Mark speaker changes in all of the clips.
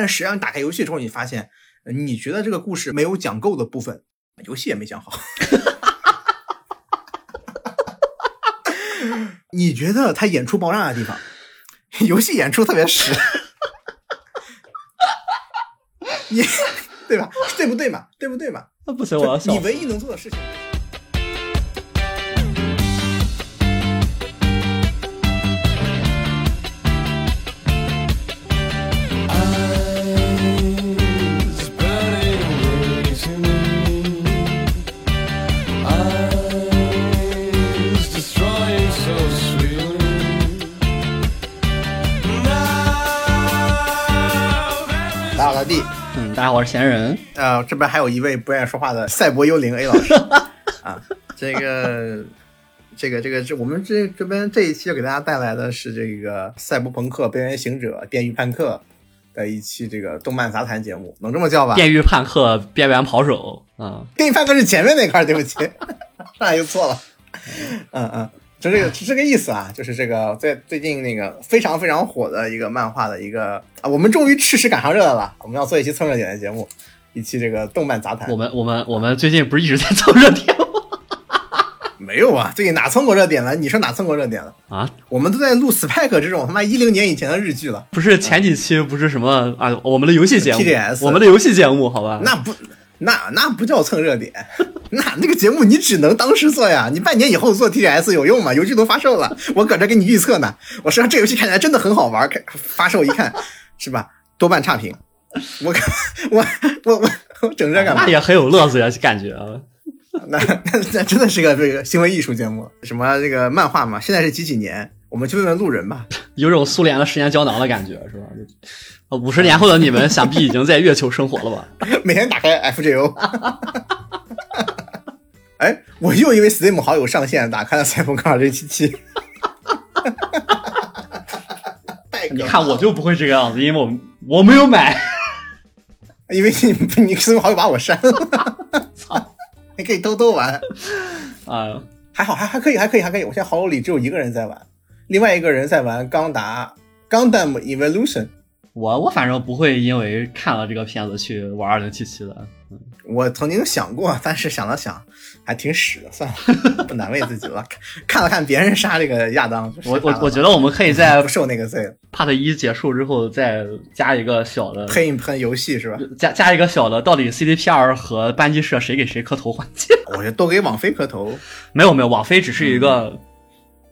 Speaker 1: 但实际上打开游戏之后，你发现，呃你觉得这个故事没有讲够的部分，游戏也没讲好。你觉得他演出爆炸的地方，游戏演出特别实，你对吧？对不对嘛？对不对嘛？
Speaker 2: 那不行，我要笑
Speaker 1: 你。唯一能做的事情。
Speaker 2: 我是闲人。
Speaker 1: 呃，这边还有一位不愿意说话的赛博幽灵 A 老师啊，这个，这个，这个，这我们这这边这一期要给大家带来的是这个《赛博朋克：边缘行者：电狱叛客》的一期这个动漫杂谈节目，能这么叫吧？
Speaker 2: 电狱叛客，边缘跑手。啊，
Speaker 1: 电狱叛客是前面那块，对不起，上来就错了。嗯嗯，就这个是这个意思啊，就是这个最最近那个非常非常火的一个漫画的一个啊，我们终于吃时赶上热的了，我们要做一期蹭热点的节目，一期这个动漫杂谈。
Speaker 2: 我们我们我们最近不是一直在蹭热点吗？
Speaker 1: 没有啊，最近哪蹭过热点了？你说哪蹭过热点了？
Speaker 2: 啊，
Speaker 1: 我们都在录 Spike 这种他妈一零年以前的日剧了，
Speaker 2: 不是前几期不是什么啊？我们的游戏节目
Speaker 1: TDS
Speaker 2: 我们的游戏节目，好吧？
Speaker 1: 那不那那不叫蹭热点，那那个节目你只能当时做呀，你半年以后做 TGS 有用吗？游戏都发售了，我搁这给你预测呢。我说这游戏看起来真的很好玩，看发售一看是吧？多半差评，我看我我我我整这干嘛
Speaker 2: 那？也很有乐子呀，感觉啊。
Speaker 1: 那那那真的是个这个行为艺术节目，什么这个漫画嘛？现在是几几年？我们去问问路人吧。
Speaker 2: 有种苏联的时间胶囊的感觉，是吧？呃五十年后的你们，想必已经在月球生活了吧？
Speaker 1: 每天打开 FGO。哎，我又因为 Steam 好友上线，打开了赛博朋克2077。太可怕了
Speaker 2: 你看我就不会这个样子，因为我我没有买。
Speaker 1: 因为你你 Steam 好友把我删了，操！你可以偷偷玩，
Speaker 2: 啊，
Speaker 1: 还好还还可以还可以还可以。我现在好友里只有一个人在玩，另外一个人在玩钢达 Gundam Evolution。
Speaker 2: 我我反正不会因为看了这个片子去玩二零七七的。
Speaker 1: 我曾经想过，但是想了想，还挺屎的，算了，不难为自己了。看看了看别人杀这个亚当，
Speaker 2: 我我我觉得我们可以在
Speaker 1: 不受那个罪了。
Speaker 2: Part 一结束之后再加一个小的，
Speaker 1: 喷一喷游戏是吧？
Speaker 2: 加加一个小的，到底 CDPR 和班级社谁给谁磕头环节？
Speaker 1: 我觉得都给网飞磕头
Speaker 2: 没有没有，网飞只是一个，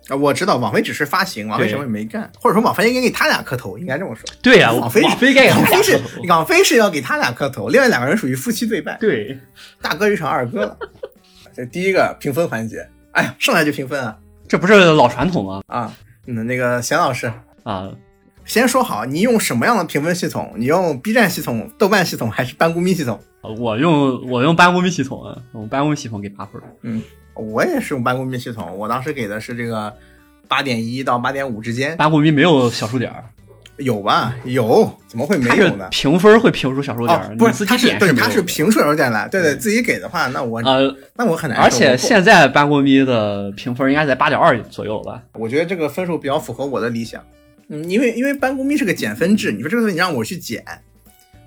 Speaker 1: 啊！我知道网飞只是发行，网飞什么也没干，或者说网飞应该给他俩磕头，应该这么说。
Speaker 2: 对呀、
Speaker 1: 网飞
Speaker 2: 网飞该给他俩
Speaker 1: 网飞是
Speaker 2: 磕头。
Speaker 1: 网飞是要给他俩磕头，另外两个人属于夫妻对拜，
Speaker 2: 对，
Speaker 1: 大哥就成二哥了。这第一个评分环节，哎呀，上来就评分啊
Speaker 2: 这不是老传统吗？
Speaker 1: 啊！嗯，那个贤老师，
Speaker 2: 啊，
Speaker 1: 先说好，你用什么样的评分系统？你用 B 站系统、豆瓣系统还是班公咪系统？
Speaker 2: 我用我用班公咪系统啊，我用班公咪系统给八分。
Speaker 1: 我也是用班公咪系统，我当时给的是这个八点一到八点五之间，
Speaker 2: 班公咪没有小数点儿，
Speaker 1: 有吧？有，怎么会没有呢？
Speaker 2: 评分会评出小数点儿，，
Speaker 1: 哦不是，
Speaker 2: 你自己
Speaker 1: 它是对，
Speaker 2: 点没有的
Speaker 1: 它是评出小数点来，对对，自己给的话，那我
Speaker 2: 呃，
Speaker 1: 那我很难受。
Speaker 2: 而且现在班公咪的评分应该在八点二左右吧？
Speaker 1: 我觉得这个分数比较符合我的理想，嗯，因为因为班公咪是个减分制，你说这个东西你让我去减，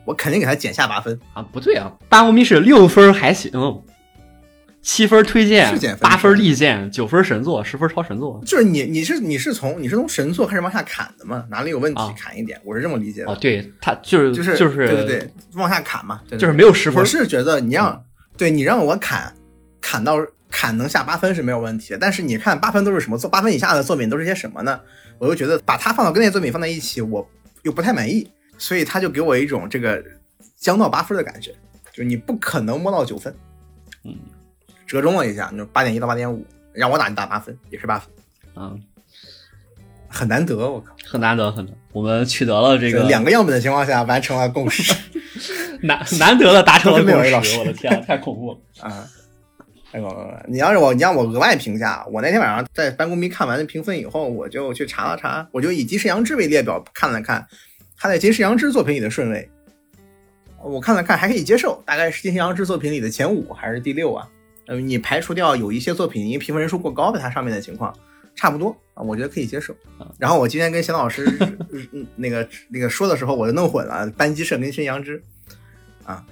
Speaker 1: 我肯定给他减下八分。
Speaker 2: 啊，不对啊，班公咪是六分还行，七分推荐八分力荐，九分神作，十分超神作。
Speaker 1: 就是你你是你是从你是从神作开始往下砍的嘛？哪里有问题
Speaker 2: 啊
Speaker 1: 砍一点，我是这么理解的。
Speaker 2: 哦，对，他就是
Speaker 1: 就是
Speaker 2: 就是
Speaker 1: 对对对，往下砍嘛，对对
Speaker 2: 就是没有十分
Speaker 1: 我。是觉得你让、对你让我砍砍到砍能下八分是没有问题的，但是你看八分都是什么作，八分以下的作品都是些什么呢？我又觉得把它放到跟那些作品放在一起，我又不太满意，所以他就给我一种这个将到八分的感觉，就是你不可能摸到九分，
Speaker 2: 嗯，
Speaker 1: 折中了一下，就八点一到八点五，让我打你打八分也是八分，
Speaker 2: 嗯，
Speaker 1: 很难得，我靠，
Speaker 2: 很难得，很难，我们取得了这个
Speaker 1: 两个样本的情况下完成了共识
Speaker 2: 难难得的达成了共识，我的天，太恐怖了。
Speaker 1: 啊。太恐怖了！你要是我，你让我额外评价，我那天晚上在班公咪看完评分以后，我就去查了查，我就以金世阳之为列表看了看他在金世阳之作品里的顺位，我看了看还可以接受，大概是金世阳之作品里的前五还是第六啊？呃，你排除掉有一些作品因为评分人数过高的它上面的情况，差不多啊，我觉得可以接受
Speaker 2: 啊。
Speaker 1: 然后我今天跟贤老师 嗯那个那个说的时候，我就弄混了班级社跟新阳之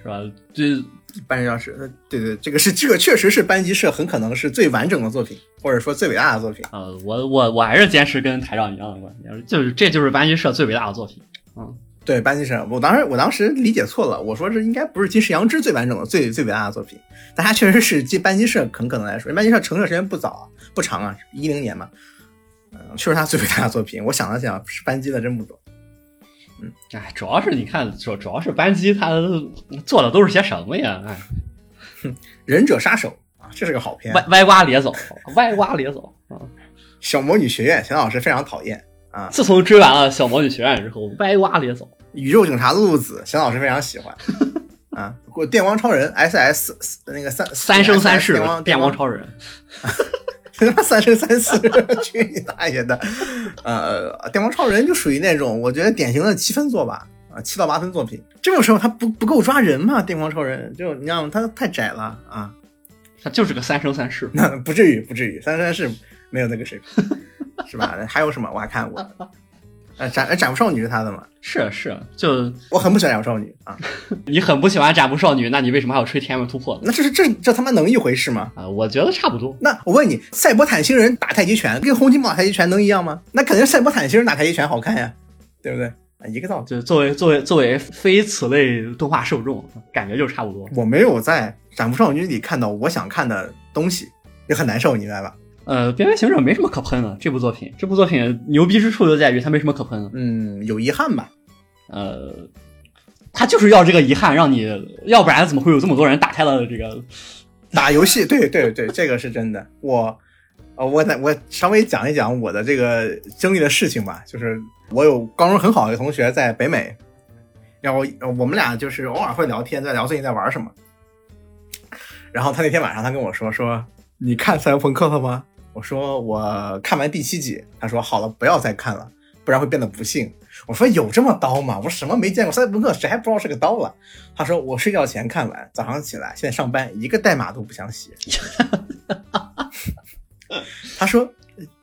Speaker 2: 是吧？这
Speaker 1: 班机社，呃对对，这个是这个确实是班级社很可能是最完整的作品，或者说最伟大的作品。
Speaker 2: 呃，我我我还是坚持跟台长一样的观点，就是这就是班级社最伟大的作品。嗯，
Speaker 1: 对班机社，我当时我当时理解错了，我说这应该不是金世阳之最完整的、最最伟大的作品，但它确实是金班机社很可能来说，班机社成社时间不早啊，不长啊，一零年嘛，嗯，确实他最伟大的作品。我想了想，是班机的真不多。
Speaker 2: 哎，主要是你看，主主要是班级他做的都是些什么呀？哎，
Speaker 1: 忍者杀手啊，这是个好片。
Speaker 2: 歪歪瓜裂枣，歪瓜裂枣啊！
Speaker 1: 小魔女学院，钱老师非常讨厌啊。
Speaker 2: 自从追完了小魔女学院之后，歪瓜裂枣。
Speaker 1: 宇宙警察露露子，钱老师非常喜欢 啊。过电光超人 S S 那个三
Speaker 2: 三生三世
Speaker 1: 电光
Speaker 2: 电光超人，
Speaker 1: 三生三世，去你大爷的！呃，电光超人就属于那种我觉得典型的七分作吧，啊，七到八分作品。这种时候他不不够抓人嘛？电光超人就你知道吗？他太窄了啊。
Speaker 2: 他就是个三生三世。
Speaker 1: 那 不至于，不至于，三生三世没有那个水平，是吧？还有什么我还看过？呃，斩斩不少女是他的嘛？
Speaker 2: 是是，就
Speaker 1: 我很不喜欢斩不少女啊。
Speaker 2: 你很不喜欢斩不少女，那你为什么还要吹天门突破？
Speaker 1: 那这是这这他妈能一回事吗？
Speaker 2: 啊，我觉得差不多。
Speaker 1: 那我问你，赛博坦星人打太极拳跟洪金宝打太极拳能一样吗？那肯定是赛博坦星人打太极拳好看呀，对不对？啊，一个道理。
Speaker 2: 就作为作为作为非此类动画受众，感觉就差不多。
Speaker 1: 我没有在《斩不少女》里看到我想看的东西，也很难受，你明白吧？
Speaker 2: 呃，边缘行者没什么可喷的，这部作品，这部作品牛逼之处就在于它没什么可喷的。
Speaker 1: 嗯，有遗憾吧？
Speaker 2: 呃，他就是要这个遗憾，让你，要不然怎么会有这么多人打开了这个
Speaker 1: 打游戏？对对对，这个是真的。我，呃，我我稍微讲一讲我的这个经历的事情吧。就是我有高中很好的同学在北美，然后我们俩就是偶尔会聊天，在聊最近在玩什么。然后他那天晚上他跟我说说，你看赛博朋克了吗？我说我看完第七集。他说好了，不要再看了，不然会变得不幸。我说有这么刀吗？我说什么没见过赛博朋克，谁还不知道是个刀了？他说我睡觉前看完，早上起来，现在上班一个代码都不想写。他说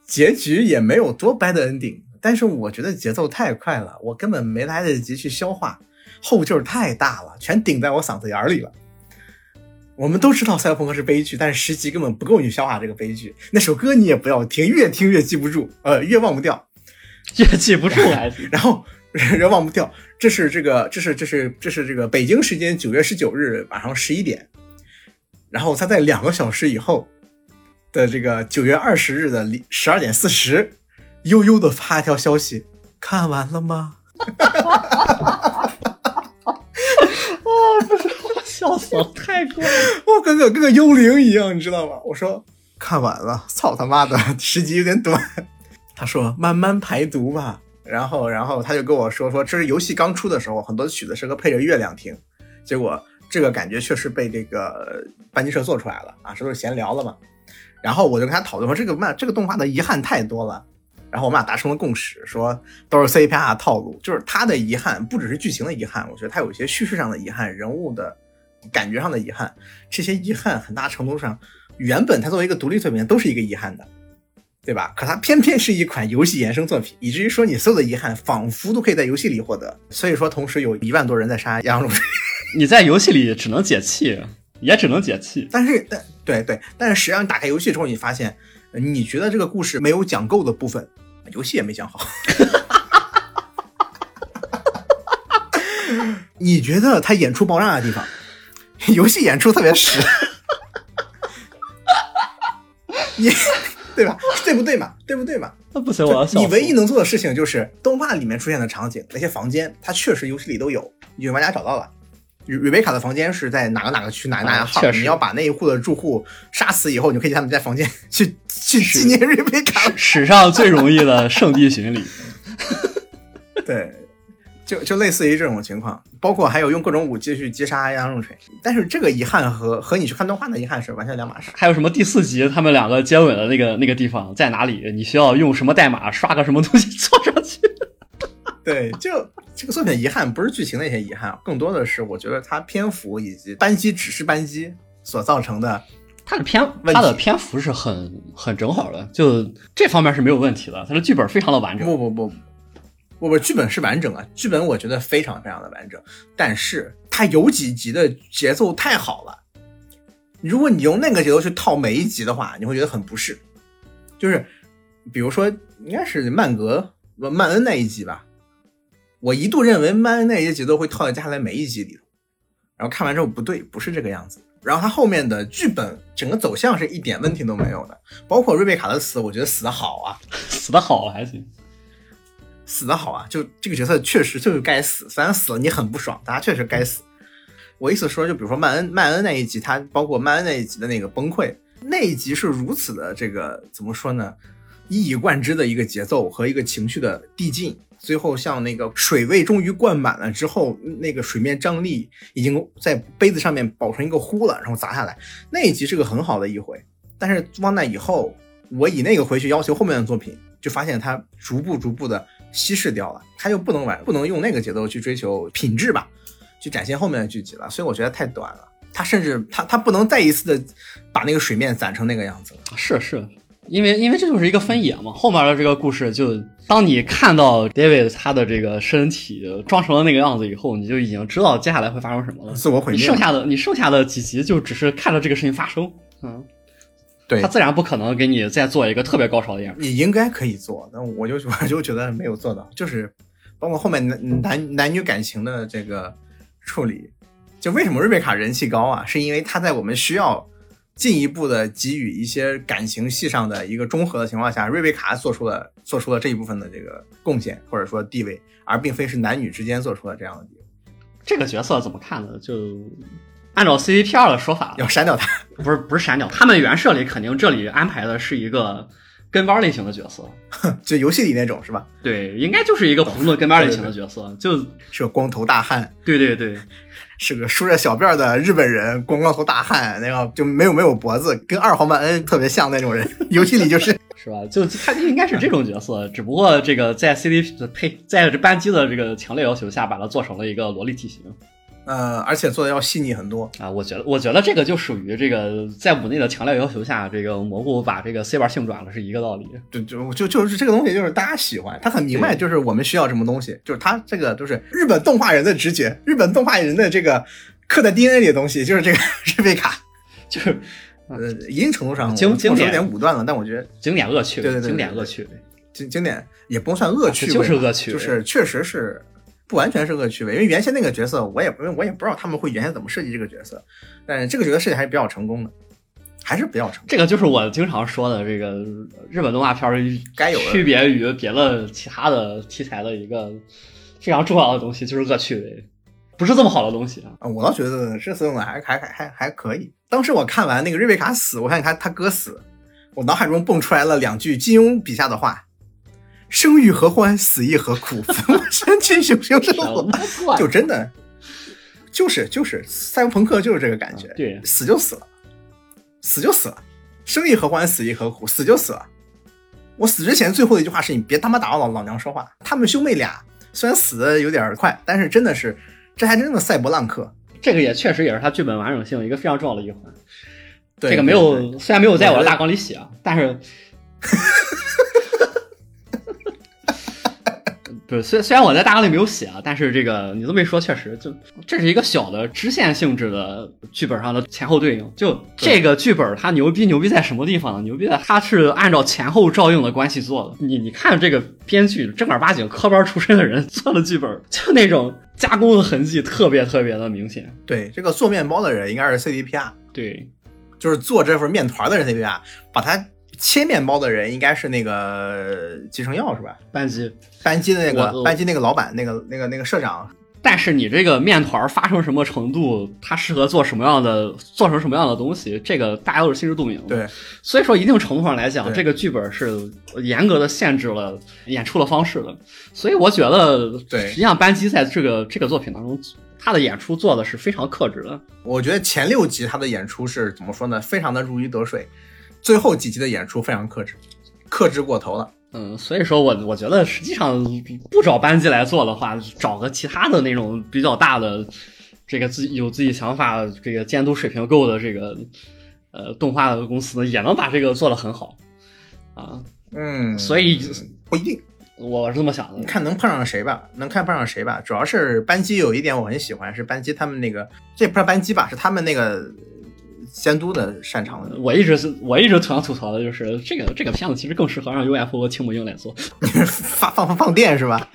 Speaker 1: 结局也没有多 bad ending，但是我觉得节奏太快了，我根本没来得及去消化，后劲儿太大了，全顶在我嗓子眼里了。我们都知道赛博朋克是悲剧，但是十集根本不够你消化这个悲剧。那首歌你也不要听，越听越记不住，呃，越忘不掉。
Speaker 2: 越记不住还是
Speaker 1: 然后 人忘不掉。这是这个，这是这是这是这个北京时间九月十九日晚上十一点，然后他在两个小时以后的这个九月二十日的十二点四十，悠悠的发一条消息：看完了吗？
Speaker 2: 哦，不是，我笑死了，太过了。
Speaker 1: 我跟个跟个幽灵一样，你知道吗？我说看完了，操他妈的，十集有点短。他说慢慢排毒吧。然后，然后他就跟我说说，这是游戏刚出的时候，很多曲子适合配着月亮听。结果这个感觉确实被这个班级社做出来了啊，这都是闲聊了嘛。然后我就跟他讨论说，这个漫这个动画的遗憾太多了。然后我们俩达成了共识，说都是 CPR 的套路，就是他的遗憾不只是剧情的遗憾，我觉得他有一些叙事上的遗憾，人物的感觉上的遗憾，这些遗憾很大程度上原本它作为一个独立作品都是一个遗憾的。对吧？可它偏偏是一款游戏衍生作品，以至于说你所有的遗憾仿佛都可以在游戏里获得。所以说，同时有一万多人在杀杨龙，
Speaker 2: 你在游戏里只能解气，也只能解气。
Speaker 1: 但是，但对对，但是实际上你打开游戏之后，你发现，你觉得这个故事没有讲够的部分，游戏也没讲好。你觉得他演出爆炸的地方，游戏演出特别实。你。对吧？对不对嘛？对不对嘛？
Speaker 2: 那不行，我要
Speaker 1: 你唯一能做的事情就是动画里面出现的场景，那些房间，它确实游戏里都有，有玩家找到了。瑞瑞贝卡的房间是在哪个哪个区哪个哪个号？你要把那一户的住户杀死以后，你可以他们在房间 去去纪念瑞贝卡。
Speaker 2: 史上最容易的圣地巡礼。
Speaker 1: 对。就就类似于这种情况，包括还有用各种武器去击杀杨重锤，但是这个遗憾和和你去看动画的遗憾是完全两码事。
Speaker 2: 还有什么第四集他们两个接吻的那个那个地方在哪里？你需要用什么代码刷个什么东西 做上去？
Speaker 1: 对，就这个作品遗憾不是剧情的一些遗憾，更多的是我觉得它篇幅以及班机只是班机所造成的
Speaker 2: 它的篇它的篇幅是很很正好的，就这方面是没有问题的。它的剧本非常的完整，
Speaker 1: 不不不不不，剧本是完整啊，剧本我觉得非常非常的完整，但是它有几集的节奏太好了，如果你用那个节奏去套每一集的话，你会觉得很不适。就是比如说，应该是曼格曼恩那一集吧，我一度认为曼恩那一集节奏会套在接下来每一集里头，然后看完之后不对，不是这个样子。然后他后面的剧本整个走向是一点问题都没有的，包括瑞贝卡的死，我觉得死的好啊，
Speaker 2: 死的好还行。
Speaker 1: 死的好啊！就这个角色确实就是该死，虽然死了你很不爽，但他确实该死。我意思说，就比如说曼恩曼恩那一集，他包括曼恩那一集的那个崩溃，那一集是如此的这个怎么说呢？一以贯之的一个节奏和一个情绪的递进，最后像那个水位终于灌满了之后，那个水面张力已经在杯子上面保成一个弧了，然后砸下来。那一集是个很好的一回，但是往那以后，我以那个回去要求后面的作品，就发现它逐步逐步的稀释掉了，它又不能玩，不能用那个节奏去追求品质吧，去展现后面的剧集了，所以我觉得太短了。它甚至它它不能再一次的把那个水面攒成那个样子了。
Speaker 2: 是是，因为因为这就是一个分野嘛。后面的这个故事就，当你看到 David 他的这个身体装成了那个样子以后，你就已经知道接下来会发生什么了。
Speaker 1: 自我毁灭
Speaker 2: 你剩下的你剩下的几集就只是看着这个事情发生，嗯，
Speaker 1: 对
Speaker 2: 他自然不可能给你再做一个特别高潮的演出。
Speaker 1: 你应该可以做，但我就 我就觉得没有做到，就是包括后面男男男女感情的这个处理，就为什么瑞贝卡人气高啊？是因为他在我们需要进一步的给予一些感情戏上的一个中和的情况下，瑞贝卡做出了做出了这一部分的这个贡献或者说地位，而并非是男女之间做出了这样的地位。
Speaker 2: 这个角色怎么看呢？就按照 CVP 二的说法，
Speaker 1: 要删掉他，
Speaker 2: 不是不是删掉，他们原设里肯定这里安排的是一个跟班类型的角色，
Speaker 1: 就游戏里那种是吧？
Speaker 2: 对，应该就是一个普通的跟班类型的角色，就是
Speaker 1: 个光头大汉，
Speaker 2: 对对对，
Speaker 1: 是个梳着小辫的日本人，光光头大汉，那个就没有没有脖子，跟二号曼恩特别像那种人，游戏里就是
Speaker 2: 是吧？就他就应该是这种角色，只不过这个在 CD 呸，在这扳机的这个强烈要求下，把它做成了一个萝莉体型。
Speaker 1: 呃，而且做的要细腻很多
Speaker 2: 啊！我觉得，我觉得这个就属于这个在五内的强烈要求下，这个蘑菇把这个 C 玩性转了是一个道理。
Speaker 1: 就就就就是这个东西，就是大家喜欢，他很明白，就是我们需要什么东西，就是他这个就是日本动画人的直觉，日本动画人的这个刻在 DNA 里的东西，就是这个 日贝卡，
Speaker 2: 就是
Speaker 1: 呃，一定程度上
Speaker 2: 经经典
Speaker 1: 有点武断了，但我觉得
Speaker 2: 经典恶趣味，
Speaker 1: 对对对，
Speaker 2: 经典恶趣味，
Speaker 1: 经经典也不能算恶趣味，
Speaker 2: 就是恶趣味，
Speaker 1: 就是确实是。不完全是恶趣味，因为原先那个角色我也不我也不知道他们会原先怎么设计这个角色，但是这个角色设计还是比较成功的，还是比较成功。
Speaker 2: 这个就是我经常说的这个日本动画片
Speaker 1: 该有
Speaker 2: 区别于别的其他的题材的一个非常重要的东西，就是恶趣味，不是这么好的东西
Speaker 1: 啊。我倒觉得这次用的还还还还还可以。当时我看完那个瑞贝卡死，我看他他哥死，我脑海中蹦出来了两句金庸笔下的话。生育何欢，死亦何苦？粉 我身去雄雄生活，就真的，就是就是赛博朋克就是这个感觉。
Speaker 2: 对，
Speaker 1: 死就死了，死就死了，生亦何欢，死亦何苦？死就死了。我死之前最后一句话是你别他妈打扰老老娘说话。他们兄妹俩虽然死的有点快，但是真的是这还真的赛博浪客。
Speaker 2: 这个也确实也是他剧本完整性一个非常重要的一环。
Speaker 1: 对，
Speaker 2: 这个没有虽然没有在我的大纲里写，但是。不是，虽虽然我在大纲里没有写啊，但是这个你这么一说，确实就这是一个小的支线性质的剧本上的前后对应。就这个剧本它牛逼牛逼在什么地方呢？牛逼在它是按照前后照应的关系做的。你你看这个编剧正儿八经科班出身的人 做的剧本，就那种加工的痕迹特别特别的明显。
Speaker 1: 对，这个做面包的人应该是 CDPR，
Speaker 2: 对，
Speaker 1: 就是做这份面团的人 CDPR，把它。切面包的人应该是那个继承耀是吧？
Speaker 2: 班机
Speaker 1: 班机的那个班机那个老板，那个那个那个社长。
Speaker 2: 但是你这个面团发生什么程度，它适合做什么样的，做成什么样的东西，这个大家都是心知肚明。
Speaker 1: 对，
Speaker 2: 所以说一定程度上来讲，这个剧本是严格的限制了演出的方式的。所以我觉得，
Speaker 1: 对，
Speaker 2: 实际上班机在这个这个作品当中，他的演出做的是非常克制的。
Speaker 1: 我觉得前六集他的演出是怎么说呢？非常的如鱼得水。最后几集的演出非常克制，克制过头了。
Speaker 2: 嗯，所以说我我觉得实际上不找班级来做的话，找个其他的那种比较大的，这个自己有自己想法，这个监督水平够的这个呃动画的公司，也能把这个做得很好啊。
Speaker 1: 嗯，
Speaker 2: 所以
Speaker 1: 不一定，
Speaker 2: 我是这么想的。
Speaker 1: 你看能碰上谁吧，能看碰上谁吧。主要是班机有一点我很喜欢，是班机他们那个，这也不是班机吧，是他们那个监督的擅长的。
Speaker 2: 我一直是我一直想吐槽的就是这个这个片子其实更适合让 UFO 和青木英来做。
Speaker 1: 放放放放电是吧？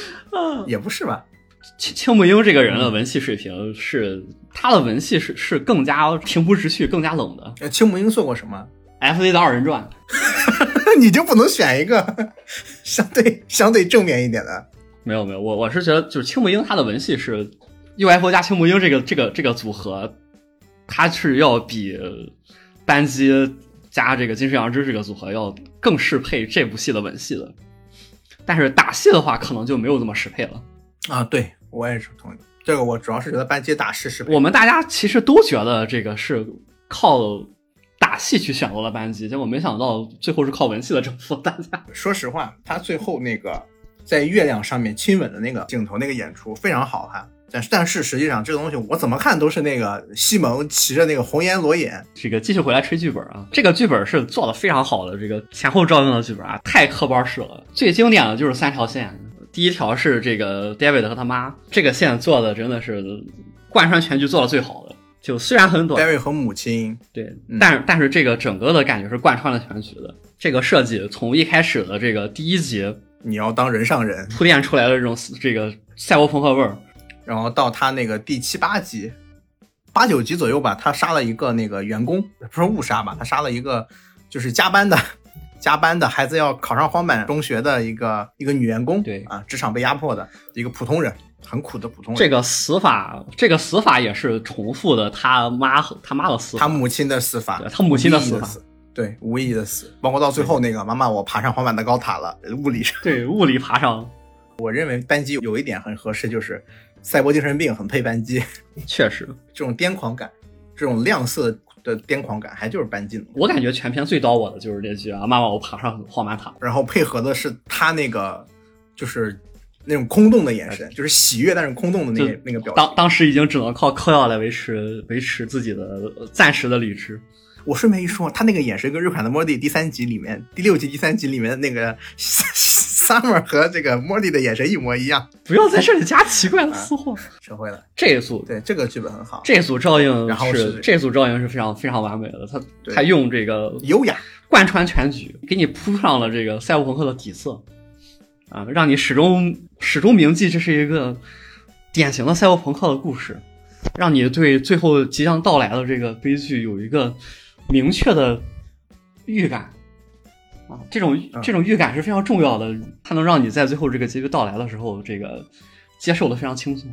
Speaker 1: 也不是吧？
Speaker 2: 青青木英这个人的文戏水平是他的文戏是是更加平铺直叙、更加冷的。
Speaker 1: 呃青木英做过什么
Speaker 2: ？F C 的二人转，
Speaker 1: 你就不能选一个相对相对正面一点的？
Speaker 2: 没有没有，我我是觉得就是青木英他的文戏是 UFO 加青木英这个这个这个组合，他是要比班机加这个金世阳之这个组合要更适配这部戏的吻戏的。但是打戏的话，可能就没有这么适配了。
Speaker 1: 啊，对我也是同意。这个我主要是觉得班机打是适配。
Speaker 2: 我们大家其实都觉得这个是靠打戏去选择了班机，结果没想到最后是靠文戏的征服大家。
Speaker 1: 说实话，他最后那个在月亮上面亲吻的那个镜头，那个演出非常好看。但是，但是实际上这个东西我怎么看都是那个西蒙骑着那个红颜裸眼，
Speaker 2: 这个继续回来吹剧本啊，这个剧本是做的非常好的，这个前后照应的剧本啊，太科班式了。最经典的就是三条线，第一条是这个 David 和他妈，这个线做的真的是贯穿全剧做的最好的。就虽然很短
Speaker 1: ，，David 和母亲，
Speaker 2: 对，
Speaker 1: 嗯
Speaker 2: 但是但是这个整个的感觉是贯穿了全局的。这个设计从一开始的这个第一集
Speaker 1: 你要当人上人，
Speaker 2: 铺垫出来的这种这个赛博朋克味儿，
Speaker 1: 然后到他那个第七八集、八九集左右吧，他杀了一个那个员工，不是误杀吧？他杀了一个就是加班的。加班的孩子要考上荒坂中学的一个一个女员工，
Speaker 2: 对
Speaker 1: 啊，职场被压迫的一个普通人，很苦的普通人。
Speaker 2: 这个死法，这个死法也是重复的他妈和他妈的死法，
Speaker 1: 他母亲的死法，
Speaker 2: 他母亲的死法
Speaker 1: 对，无意义的死，包括到最后那个妈妈，我爬上黄板的高塔了，物理上，
Speaker 2: 对物理爬上，
Speaker 1: 我认为单机有一点很合适，就是赛博精神病很配班机，
Speaker 2: 确实，
Speaker 1: 这种癫狂感，这种亮色的癫狂感，还就是班机。
Speaker 2: 我感觉全片最刀我的就是这句啊，妈妈我爬上黄马塔，
Speaker 1: 然后配合的是他那个就是那种空洞的眼神，就是喜悦但是空洞的那个那个表情。
Speaker 2: 当当时已经只能靠嗑药来维持维持自己的呃暂时的理智。
Speaker 1: 我顺便一说，他那个眼神跟日款的莫蒂第三集里面第六集第三集里面的那个 Summer 和这个 m o r y 的眼神一模一样。
Speaker 2: 不要在这里加奇怪的私货。
Speaker 1: 学会了，
Speaker 2: 这一组
Speaker 1: 对这个剧本很好，
Speaker 2: 这组照应
Speaker 1: 然后
Speaker 2: 是
Speaker 1: 是
Speaker 2: 这组照应是非常非常完美的，他他用这个
Speaker 1: 优雅。
Speaker 2: 贯穿全局，给你铺上了这个赛博朋克的底色，啊，让你始终始终铭记这是一个典型的赛博朋克的故事，让你对最后即将到来的这个悲剧有一个明确的预感。啊，这种
Speaker 1: 嗯。
Speaker 2: 这种预感是非常重要的，它能让你在最后这个结局到来的时候，这个接受的非常轻松。